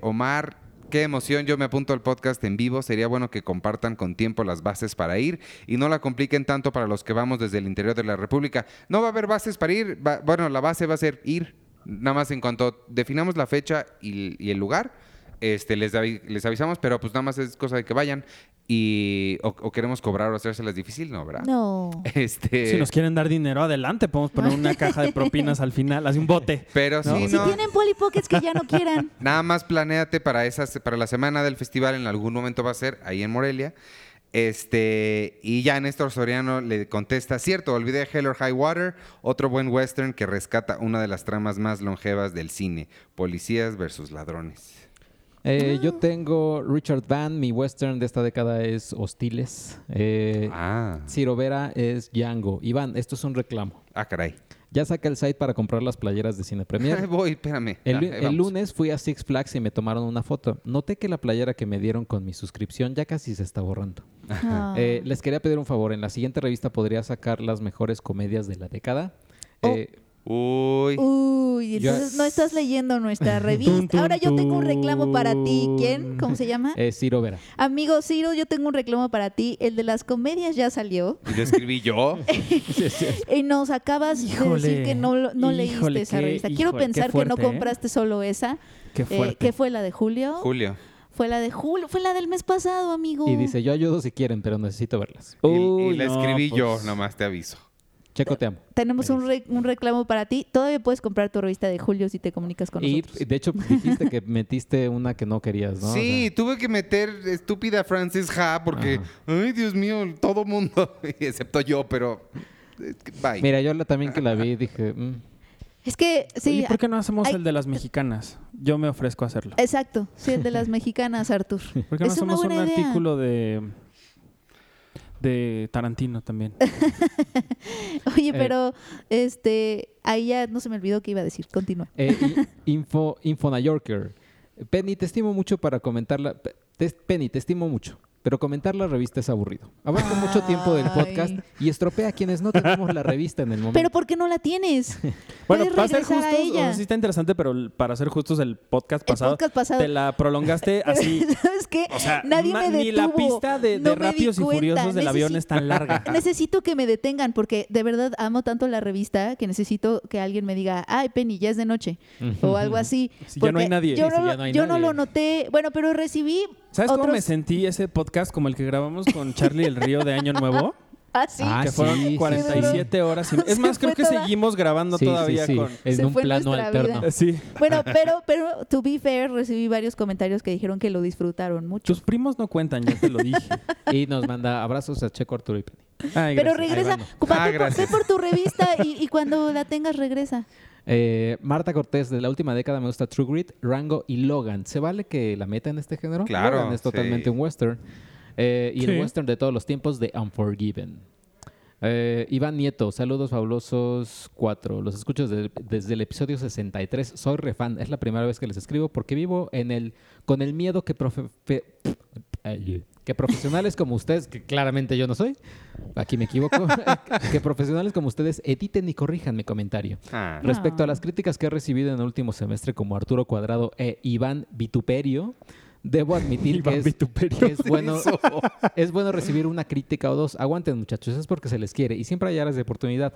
Omar, qué emoción, yo me apunto al podcast en vivo. Sería bueno que compartan con tiempo las bases para ir y no la compliquen tanto para los que vamos desde el interior de la República. No va a haber bases para ir, va- bueno, la base va a ser ir. Nada más en cuanto definamos la fecha y, y el lugar, este, les, les avisamos, pero pues nada más es cosa de que vayan y o, o queremos cobrar o hacérselas difícil, ¿no, verdad? No. Este, Si nos quieren dar dinero, adelante. Podemos poner una caja de propinas al final, así un bote. pero ¿no? Si no. tienen Polly Pockets que ya no quieran. Nada más planéate para esas, para la semana del festival, en algún momento va a ser ahí en Morelia. Este, y ya Néstor Soriano le contesta, cierto, olvidé Hell or High Water, otro buen western que rescata una de las tramas más longevas del cine, policías versus ladrones. Eh, Yo tengo Richard Van, mi western de esta década es Hostiles. Eh, Ah, Ciro Vera es Django. Iván, esto es un reclamo. ah, caray. Ya saca el site para comprar las playeras de Cine Premier. voy, espérame. El, Ah, el lunes fui a Six Flags y me tomaron una foto. Noté que la playera que me dieron con mi suscripción ya casi se está borrando. Ah. Eh, les quería pedir un favor. En la siguiente revista podría sacar las mejores comedias de la década. Oh. Eh, Uy. Uy, entonces no estás leyendo nuestra revista. Ahora yo tengo un reclamo para ti. ¿Quién? ¿Cómo se llama? eh, Ciro Vera. Amigo Ciro, yo tengo un reclamo para ti. El de las comedias ya salió. ¿Y lo escribí yo? Y nos acabas de decir que no, lo- no leíste esa qué- revista. Quiero híjole, pensar que no ¿eh? compraste solo esa. Qué Eh, fuerte. ¿Qué fue la de Julio? Julio. Fue la de julio, fue la del mes pasado, amigo. Y dice, yo ayudo si quieren, pero necesito verlas. Y, la no, escribí yo, pues. nomás te aviso. Checo, te amo. Tenemos un, re- un reclamo para ti. Todavía puedes comprar tu revista de julio si te comunicas con Y nosotros. de hecho dijiste que metiste una que no querías, ¿no? O Sí, tuve que meter estúpida Francis Ha porque, Ajá. ay, Dios mío, todo mundo, excepto yo, pero bye. mira, yo la, también que la vi dije, mm, Es que, sí. Oye, ¿por qué no hacemos hay- el de las mexicanas? Yo me ofrezco a hacerlo. Exacto, sí, el de las mexicanas, Artur. ¿Por qué no es una hacemos un idea. artículo de de Tarantino también? Oye, Eh. pero este, ahí ya no se me olvidó que iba a decir. Continúa. Eh, info, Info New Yorker. Penny, te estimo mucho para comentarla. Penny, te estimo mucho. Pero comentar la revista es aburrido. Abarca mucho tiempo del podcast y estropea a quienes no tenemos la revista en el momento. Pero ¿por qué no la tienes? Bueno, para ser justos, a o sea, sí está interesante, pero para ser justos, el podcast El pasado, podcast pasado. te la prolongaste así. ¿Sabes qué? O sea, Nadie ma- me detuvo. ni la pista de, de No Rápidos y. Furiosos del avión es tan larga. Necesito que me detengan porque de verdad amo tanto la revista que necesito que alguien me diga, ay, Penny, ya es de noche o algo así. Sí, ya no hay nadie. Yo, ya no hay yo no lo noté. Bueno, pero recibí ¿Sabes cómo me sentí ese podcast como el que grabamos con Charlie el Río de Año Nuevo? Ah, sí. Ah, que sí, fueron sí, sí. 47 horas. y- Es Se más, creo que toda- seguimos grabando Sí, todavía sí, con... En Se un plano alterno. Sí. Bueno, pero, pero, to be fair, recibí varios comentarios que dijeron que lo disfrutaron mucho. Tus primos no cuentan, ya te lo dije. Y nos manda abrazos a Checo, Arturo y Penny. Ay, Pero regresa, Ah, por- gracias. ve por tu revista y, y cuando la tengas regresa. Eh, Marta Cortés, de la última década me gusta True Grit, Rango y Logan. ¿Se vale que la meta en este género? Claro, Logan es totalmente sí. un western. Eh, y Sí. el western de todos los tiempos de Unforgiven. Eh, Iván Nieto, saludos fabulosos 4. Los escucho desde, desde el episodio 63. Soy refan. Es la primera vez que les escribo porque vivo en el con el miedo que, profe- fe- que profesionales como ustedes, que claramente yo no soy, aquí me equivoco, que profesionales como ustedes editen y corrijan mi comentario. Ah. Respecto a las críticas que he recibido en el último semestre como Arturo Cuadrado e Iván Vituperio, debo admitir que, es, que es bueno, es bueno recibir una crítica o dos. Aguanten muchachos, es porque se les quiere y siempre hay áreas de oportunidad.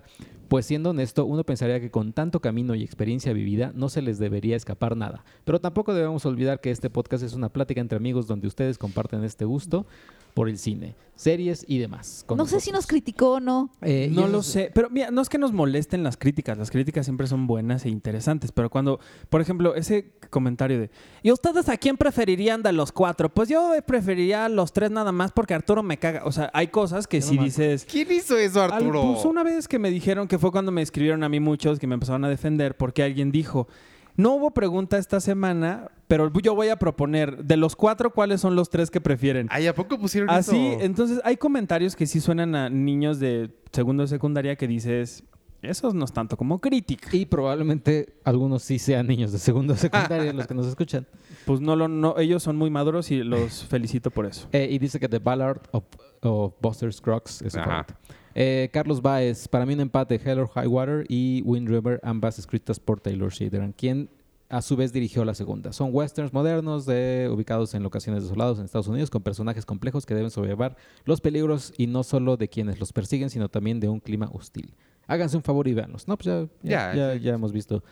Pues siendo honesto, uno pensaría que con tanto camino y experiencia vivida no se les debería escapar nada. Pero tampoco debemos olvidar que este podcast es una plática entre amigos donde ustedes comparten este gusto por el cine, series y demás. no sé si nos nosotros. criticó o no. Eh, No lo sé, pero mira, no es que nos molesten las críticas, las críticas siempre son buenas e interesantes, pero cuando, por ejemplo, ese comentario de, ¿y ustedes a quién preferirían de los cuatro? Pues yo preferiría a los tres nada más porque Arturo me caga. O sea, hay cosas que si dices... ¿Quién hizo eso, Al- Arturo? pues una vez que me dijeron que fue cuando me escribieron a mí muchos que me empezaron a defender porque alguien dijo, no hubo pregunta esta semana, pero yo voy a proponer, de los cuatro, ¿cuáles son los tres que prefieren? Ay, ¿a poco pusieron Así, eso? entonces hay comentarios que sí suenan a niños de segundo de secundaria que dices, eso no es tanto como crítica. Y probablemente algunos sí sean niños de segundo o secundaria los que nos escuchan. Pues no, lo, no, ellos son muy maduros y los felicito por eso. Eh, y dice que The Ballad of, of Buster Scruggs es favorito. Eh, Carlos Baez, para mí un empate, Hell or High Water y Wind River, ambas escritas por Taylor Sheridan, quien a su vez dirigió la segunda. Son westerns modernos de, ubicados en locaciones desoladas en Estados Unidos con personajes complejos que deben sobrellevar los peligros y no solo de quienes los persiguen, sino también de un clima hostil. Háganse un favor y véanlos. No, pues ya, ya, Ya, ya, sí. ya hemos visto.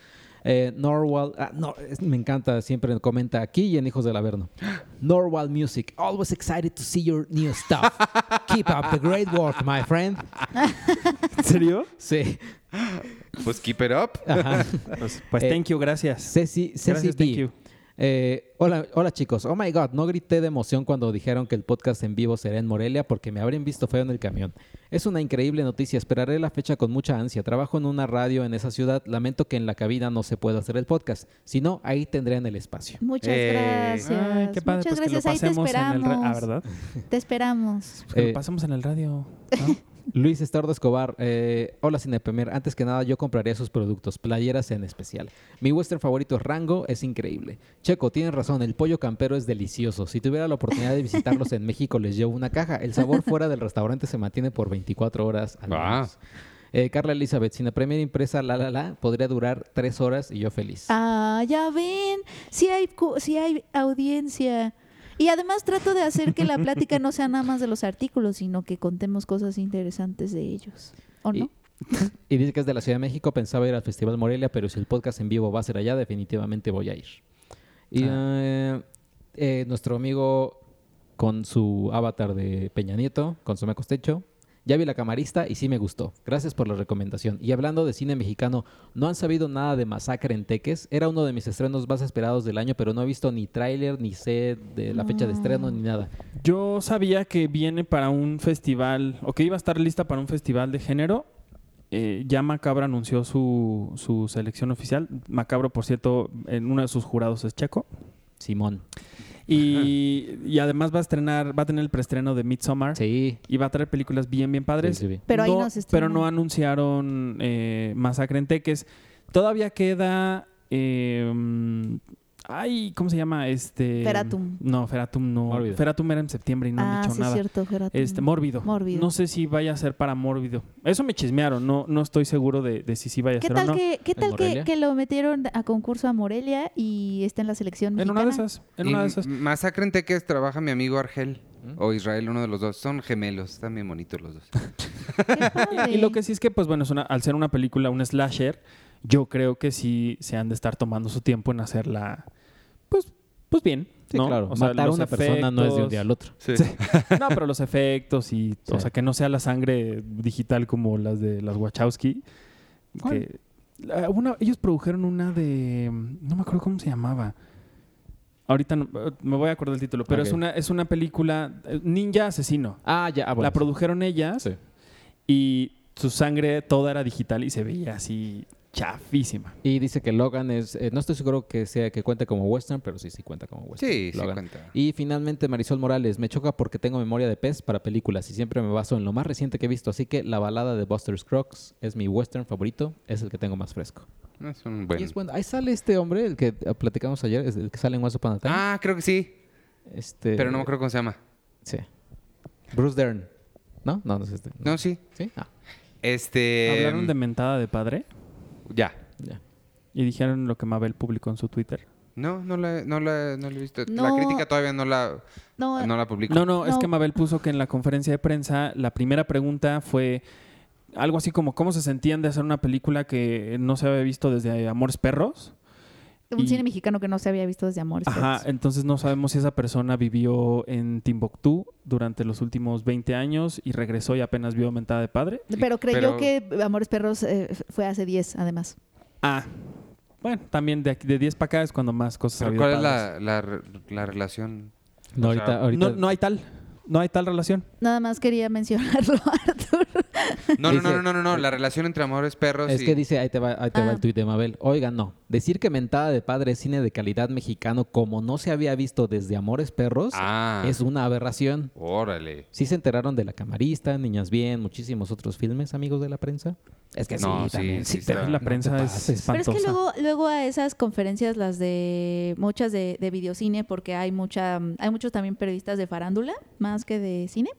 Eh, Norwal, ah, no, es- me encanta, siempre comenta aquí y en Hijos del Averno. Norwal Music, always excited to see your new stuff. Keep up the great work, my friend. ¿En serio? Sí. Pues keep it up. Ajá. Pues, pues Eh, thank you, gracias. Ceci, Ceci Gracias, B. thank you. Eh, hola, hola chicos. Oh my god, no grité de emoción cuando dijeron que el podcast en vivo será en Morelia porque me habrían visto feo en el camión. Es una increíble noticia. Esperaré la fecha con mucha ansia. Trabajo en una radio en esa ciudad. Lamento que en la cabina no se pueda hacer el podcast. Si no, ahí tendrán el espacio. Muchas Eh, gracias. Ay, qué padre, Muchas pues que lo gracias. Ahí te pasemos en el esperamos. ra- Ah, ¿verdad? Te esperamos. Pues que Eh, lo pasamos en el radio. ¿no? Luis Estardo Escobar, eh, hola Cinepemer. Antes que nada, yo compraría sus productos, playeras en especial. Mi western favorito es Rango, es increíble. Checo, tienes razón, el pollo campero es delicioso. Si tuviera la oportunidad de visitarlos en México, les llevo una caja. El sabor fuera del restaurante se mantiene por 24 horas al Ah. menos. Eh, Carla Elizabeth, Cinepremier impresa La La La podría durar tres horas y yo feliz. Ah, ya ven. Sí hay, cu- sí hay audiencia. Y además trato de hacer que la plática no sea nada más de los artículos, sino que contemos cosas interesantes de ellos. ¿O no? Y, y dice que es de la Ciudad de México, pensaba ir al Festival Morelia, pero si el podcast en vivo va a ser allá, definitivamente voy a ir. Y Ah. eh, eh, nuestro amigo con su avatar de Peña Nieto, con su Costecho. Ya vi la camarista y sí me gustó. Gracias por la recomendación. Y hablando de cine mexicano, ¿no han sabido nada de Masacre en Teques? Era uno de mis estrenos más esperados del año, pero no he visto ni tráiler, ni sé de la fecha de estreno, ni nada. Yo sabía que viene para un festival, o que iba a estar lista para un festival de género. Eh, ya Macabro anunció su, su selección oficial. Macabro, por cierto, en uno de sus jurados es checo. Simón. Y, y además va a estrenar, va a tener el preestreno de Midsommar. Sí. Y va a traer películas bien, bien padres. Sí, sí. Pero ahí no, se pero no anunciaron eh, Masacre en Teques. Todavía queda. eh, ay, ¿cómo se llama? Este. Feratum. No, Feratum no. Mórbido. Feratum era en septiembre y no han ah, dicho sí, nada. es cierto, Gerardo. Este, mórbido. Mórbido. No sé si vaya a ser para mórbido. Eso me chismearon. No, no estoy seguro de, de si sí vaya a ¿Qué ser tal, o no. que, ¿qué ¿En tal que, lo metieron a concurso a Morelia y está en la selección En una de esas. En una de esas. Y Masacre en Teques trabaja mi amigo Argel. ¿Mm? O Israel, uno de los dos. Son gemelos. Están bien bonitos los dos. Qué padre. Y lo que sí es que, pues bueno, es una- al ser una película, un slasher, yo creo que sí se han de estar tomando su tiempo en hacerla, pues, pues bien. Sí, ¿no? claro. O sea, Matar a una persona no es de un día al otro. Sí. No, pero los efectos y, o sea, que no sea la sangre digital como las de las Wachowski. Que, la- una- ellos produjeron una de, no me acuerdo cómo se llamaba. Ahorita no- me voy a acordar el título, pero es una es una película eh, Ninja Asesino. Ah, ya. Ah, bueno. La produjeron ellas Sí. y su sangre toda era digital y se veía así chafísima. Y dice que Logan es... eh, no estoy seguro que sea que cuente como western, pero sí, sí cuenta como western. Sí, sí cuenta. Y finalmente Marisol Morales, me choca porque tengo memoria de pez para películas y siempre me baso en lo más reciente que he visto, así que la balada de Buster Scruggs es mi western favorito, es el que tengo más fresco. Es un Y buen... es bueno. Ahí sale este hombre, el que eh, platicamos ayer, el que sale en Once Upon a Time. Ah, creo que sí. este, Pero no me acuerdo cómo se llama. Sí. Bruce Dern. ¿No? No, no es este. No, sí. ¿Sí? Ah, Este... Hablaron de mentada de padre Ya. ya. y dijeron lo que Mabel publicó en su Twitter. No, no la, no la, no la he visto. La crítica todavía no la, No, no la publico. No, no, es No. que Mabel puso que en la conferencia de prensa la primera pregunta fue algo así como cómo se sentían de hacer una película que no se había visto desde Amores Perros. Un y- cine mexicano que no se había visto desde Amores Ajá, Perros. entonces no sabemos si esa persona vivió en Timbuktu durante los últimos 20 años y regresó y apenas vio Mentada de Padre. Pero creyó pero- que Amores Perros eh, fue hace 10, además. Ah, bueno, también de, aquí- de 10 para acá es cuando más cosas ha Pero habido ¿Cuál es la, la, re- la relación? No, O sea, ahorita, ahorita No, no hay tal, no hay tal relación. Nada más quería mencionarlo, Arthur. No, no, Dice- no, no, no, no, no, La relación entre amores perros Es y... que dice, ahí te va, ahí te va Ah. el tuit de Mabel. Oigan, no. Decir que Mentada de Padre es cine de calidad mexicano como no se había visto desde Amores Perros Ah. es una aberración. Órale. Sí se enteraron de La Camarista, Niñas Bien, muchísimos otros filmes, amigos de la prensa. Es que No, sí, sí, también. sí Pero está- la prensa es pases. Pero es que espantosa. luego, luego a esas conferencias, las de muchas de, de videocine, porque hay mucha, hay muchos también periodistas de farándula, más que de cine.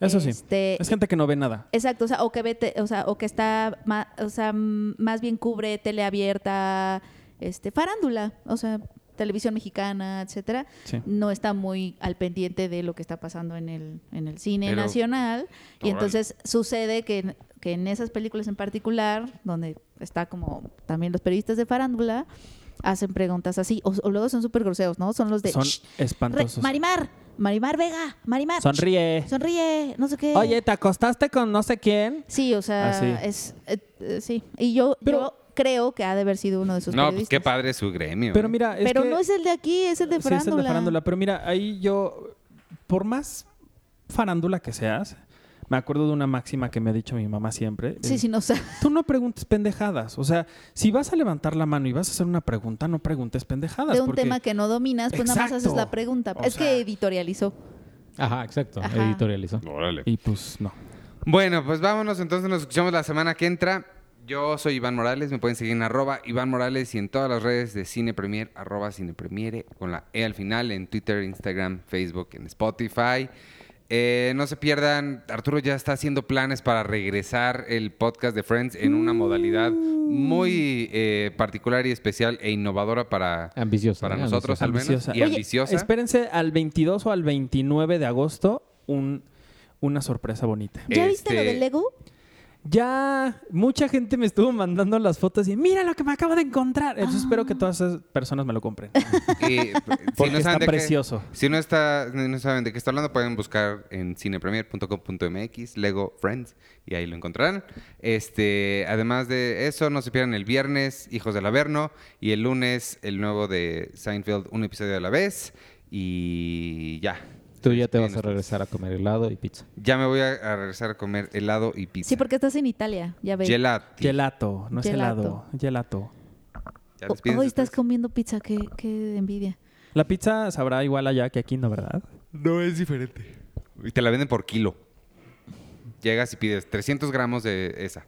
Eso sí. Este, Es gente que no ve nada. Exacto, o sea, o que ve te- o sea, o que está más, o sea, más bien cubre tele abierta, este, farándula, o sea, televisión mexicana, etcétera. Sí. No está muy al pendiente de lo que está pasando en el, en el cine Pero- nacional. Y entonces sucede que, en- que en esas películas en particular, donde está como también los periodistas de farándula, hacen preguntas así, o, o luego son súper groseros, ¿no? Son los de Son "Shh, re- espantosos. Marimar, Marimar Vega, Marimar, Sonríe. sonríe, no sé qué. Oye, ¿te acostaste con no sé quién? Sí, o sea, Así. es eh, eh, sí. Y yo, Pero- yo creo que ha de haber sido uno de sus No, pues qué padre su gremio. Pero ¿eh? mira, es Pero que- no es el de aquí, es el de Sí, es farándula. el de farándula. Pero mira, ahí yo, por más farándula que seas, me acuerdo de una máxima que me ha dicho mi mamá siempre. Sí, es, sí, no sé. Tú no preguntes pendejadas. O sea, si vas a levantar la mano y vas a hacer una pregunta, no preguntes pendejadas. De un porque- tema que no dominas, pues nada más haces Exacto. la pregunta. O es sea- que editorializó. Ajá, exacto. Ajá. Editorializó. Órale. Y pues no. Bueno, pues vámonos, entonces nos escuchamos la semana que entra. Yo soy Iván Morales, me pueden seguir en arroba Iván Morales y en todas las redes de Cine Premier, arroba Cine Premiere, con la E al final, en Twitter, Instagram, Facebook, en Spotify. Eh, no se pierdan, Arturo ya está haciendo planes para regresar el podcast de Friends en una modalidad muy eh, particular y especial e innovadora para, Ambiciosa. para ¿eh? nosotros Ambiciosa. al menos. Ambiciosa. Y Oye, ambiciosa. Espérense al 22 o al 29 de agosto un, una sorpresa bonita. ¿Ya viste lo Este- del Lego? Ya, mucha gente me estuvo mandando las fotos y mira lo que me acabo de encontrar. Entonces espero que todas esas personas me lo compren. Y, si Porque no está precioso. si no, está, no saben de qué está hablando, pueden buscar en cinepremier.com.mx, Lego Friends, y ahí lo encontrarán. Este, además de eso, no se pierdan el viernes Hijos del Averno y el lunes el nuevo de Seinfeld, un episodio a la vez. Y ya. Tú ya te vas a regresar a comer helado y pizza. Ya me voy a, a regresar a comer helado y pizza. Sí, porque estás en Italia, ya ves. Gelato. Gelato, no es Gelato. helado. Gelato. Ya Hoy estás comiendo pizza, qué, qué envidia. La pizza sabrá igual allá que aquí, ¿no, verdad? No, es diferente. Y te la venden por kilo. Llegas y pides 300 gramos de esa.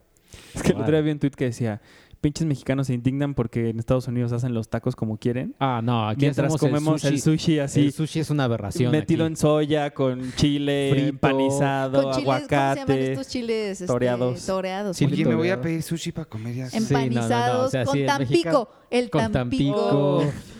Es que el otro día vi un tweet que decía, pinches mexicanos se indignan porque en Estados Unidos hacen los tacos como quieren. Ah, no, aquí Mientras comemos el sushi, así, El sushi es una aberración. metido aquí. en soya, con chile, Frito. empanizado, Con chiles, ¿cómo se llaman aguacate. estos chiles? este, toreados. toreados. Sí, Oye, me voy a pedir sushi para comer ya. Sí, no, no, no, Empanizados o sea, con sí, Tampico. México, el Con Tampico. Tampico.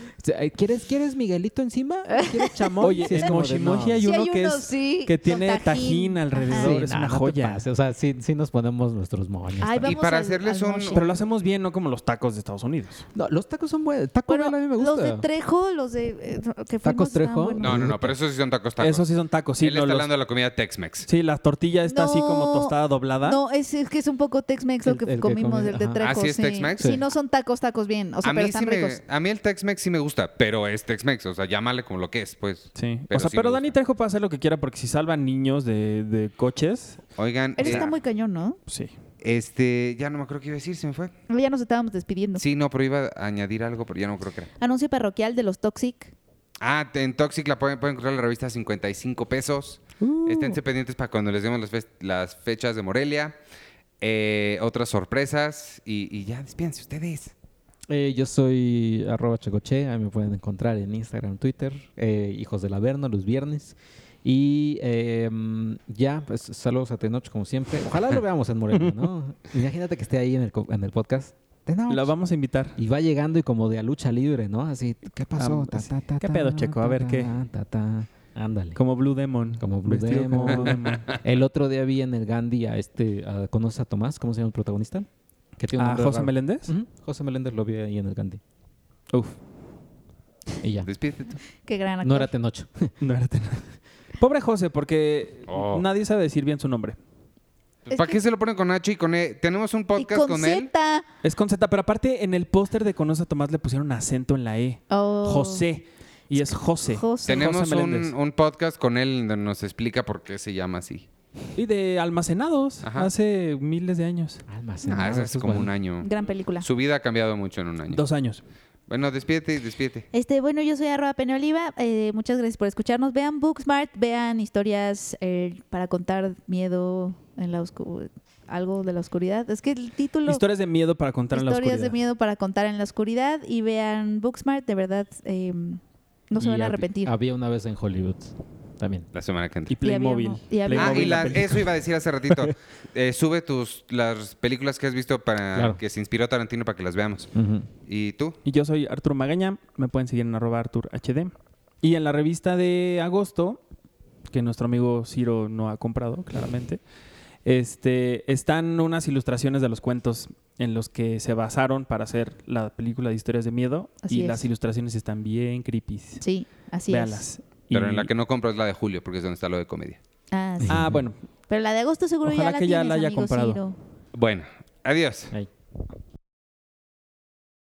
¿Quieres, ¿Quieres Miguelito encima? ¿Quieres chamoy? Oye, Sí, es en Moshimoshi no. hay Sí, uno hay que uno, es sí, que tiene tajín. tajín alrededor, Sí, es no, una no joya. pases, O sea, sí, sí nos ponemos nuestros moños. Ay. Y vamos para al- hacerles al un- Moshi. Pero lo hacemos bien, no como los tacos de Estados Unidos. No, los tacos son buenos. Taco Bueno, a mí me gusta. los de Trejo, los de eh, que ¿Tacos Trejo? estaban buenos. No, no, no, pero esos sí son tacos tacos. Esos sí son tacos, sí. Él no, está los- hablando de la comida Tex-Mex. Sí, la tortilla está así como No, tostada doblada. No, es, es que es un poco Tex-Mex lo que que comimos, el de ajá. Trejo. ¿Ah, sí es sí. Tex-Mex? Sí, Sí. no son tacos, tacos bien. O sea, a, pero mí están sí ricos. a mí el Tex-Mex sí me gusta, pero es Tex-Mex. O sea, llámale como lo que es, pues. Sí. Pero o sea, sí pero Dani. Trejo puede hacer lo que quiera porque si salvan niños de, de coches, Oigan, Él eh, está muy cañón, ¿no? sí. este, ya no me acuerdo qué iba a decir, se me fue. Ya nos estábamos despidiendo. Sí, no, pero iba a añadir algo, pero ya no creo que era. Anuncio parroquial de los Toxic. Ah, en Toxic la pueden, pueden encontrar la revista a 55 pesos. Uh. Esténse pendientes para cuando les demos las fechas de Morelia. Eh, otras sorpresas. Y, y ya, despídense ustedes. Eh, yo soy arroba chacoche, ahí me pueden encontrar en Instagram, Twitter, eh, Hijos del Averno, los viernes. Y eh, mm, ya, pues saludos a Tenoch como siempre. Ojalá lo veamos en Morelia, ¿no? Imagínate que esté ahí en el, en el podcast. Tenoch. La vamos a invitar. Y va llegando y como de a lucha libre, ¿no? Así, ¿qué pasó? Ah, Ta, ta, ta, ¿Qué pedo, Checo? A ver, ¿qué? Ándale. Como, Como Blue Demon. Blue Vestido como Demon. Blue Demon. El otro día vi en el Gandhi a este, a- ¿conoces a Tomás? ¿Cómo se llama el protagonista? Que tiene un ¿A nombre José raro. Meléndez? Ujú, José Meléndez lo vi ahí en el Gandhi. Uf, Y ya. Despídete tú. Qué gran actor. No era Tenoch. no era tan- Pobre José, porque Oh. nadie sabe decir bien su nombre. Es ¿Para que- qué se lo ponen con H y con E? Tenemos un Y podcast con, con, él. Z. Es con Z, pero aparte en el póster de Conoce a Tomás le pusieron acento en la E. Oh. José. Y es José. José. Tenemos José Meléndez. un, un podcast con él donde nos explica por qué se llama así. Y de almacenados. Ajá. Hace miles de años. Almacenado, Ah, es como bueno. un año. Gran película. Su vida ha cambiado mucho en un año. Dos años. Bueno, despídete y despídete. Este, bueno, yo soy arroba Peneoliva. Eh, muchas gracias por escucharnos. Vean Booksmart, vean historias eh, para contar miedo en la oscu- algo de la oscuridad. Es que el título Historias de miedo para contar en la Historias oscuridad. de miedo para contar en la oscuridad y vean Booksmart, de verdad eh, no se Y van a arrepentir. Había una vez en Hollywood también. La semana que entra. Y Playmobil. y habíamos- Ah, y la la- película. eso iba a decir hace ratito. Eh, sube tus las películas que has visto para Claro. que se inspiró Tarantino para que las veamos. ¿Y tú? Y yo soy Arturo Magaña. Me pueden seguir en arroba Artur HD. Y en la revista de agosto, que nuestro amigo Ciro no ha comprado, claramente, este, están unas ilustraciones de los cuentos en los que se basaron para hacer la película de historias de miedo. Así y es. las ilustraciones están bien creepy. Sí, así es. Pero Y- en la que no compro es la de Julio, porque es donde está lo de comedia. Ah, sí. Ah, bueno. Pero la de agosto seguro Ojalá ya la que ya la haya comprado. Ciro. Bueno, adiós.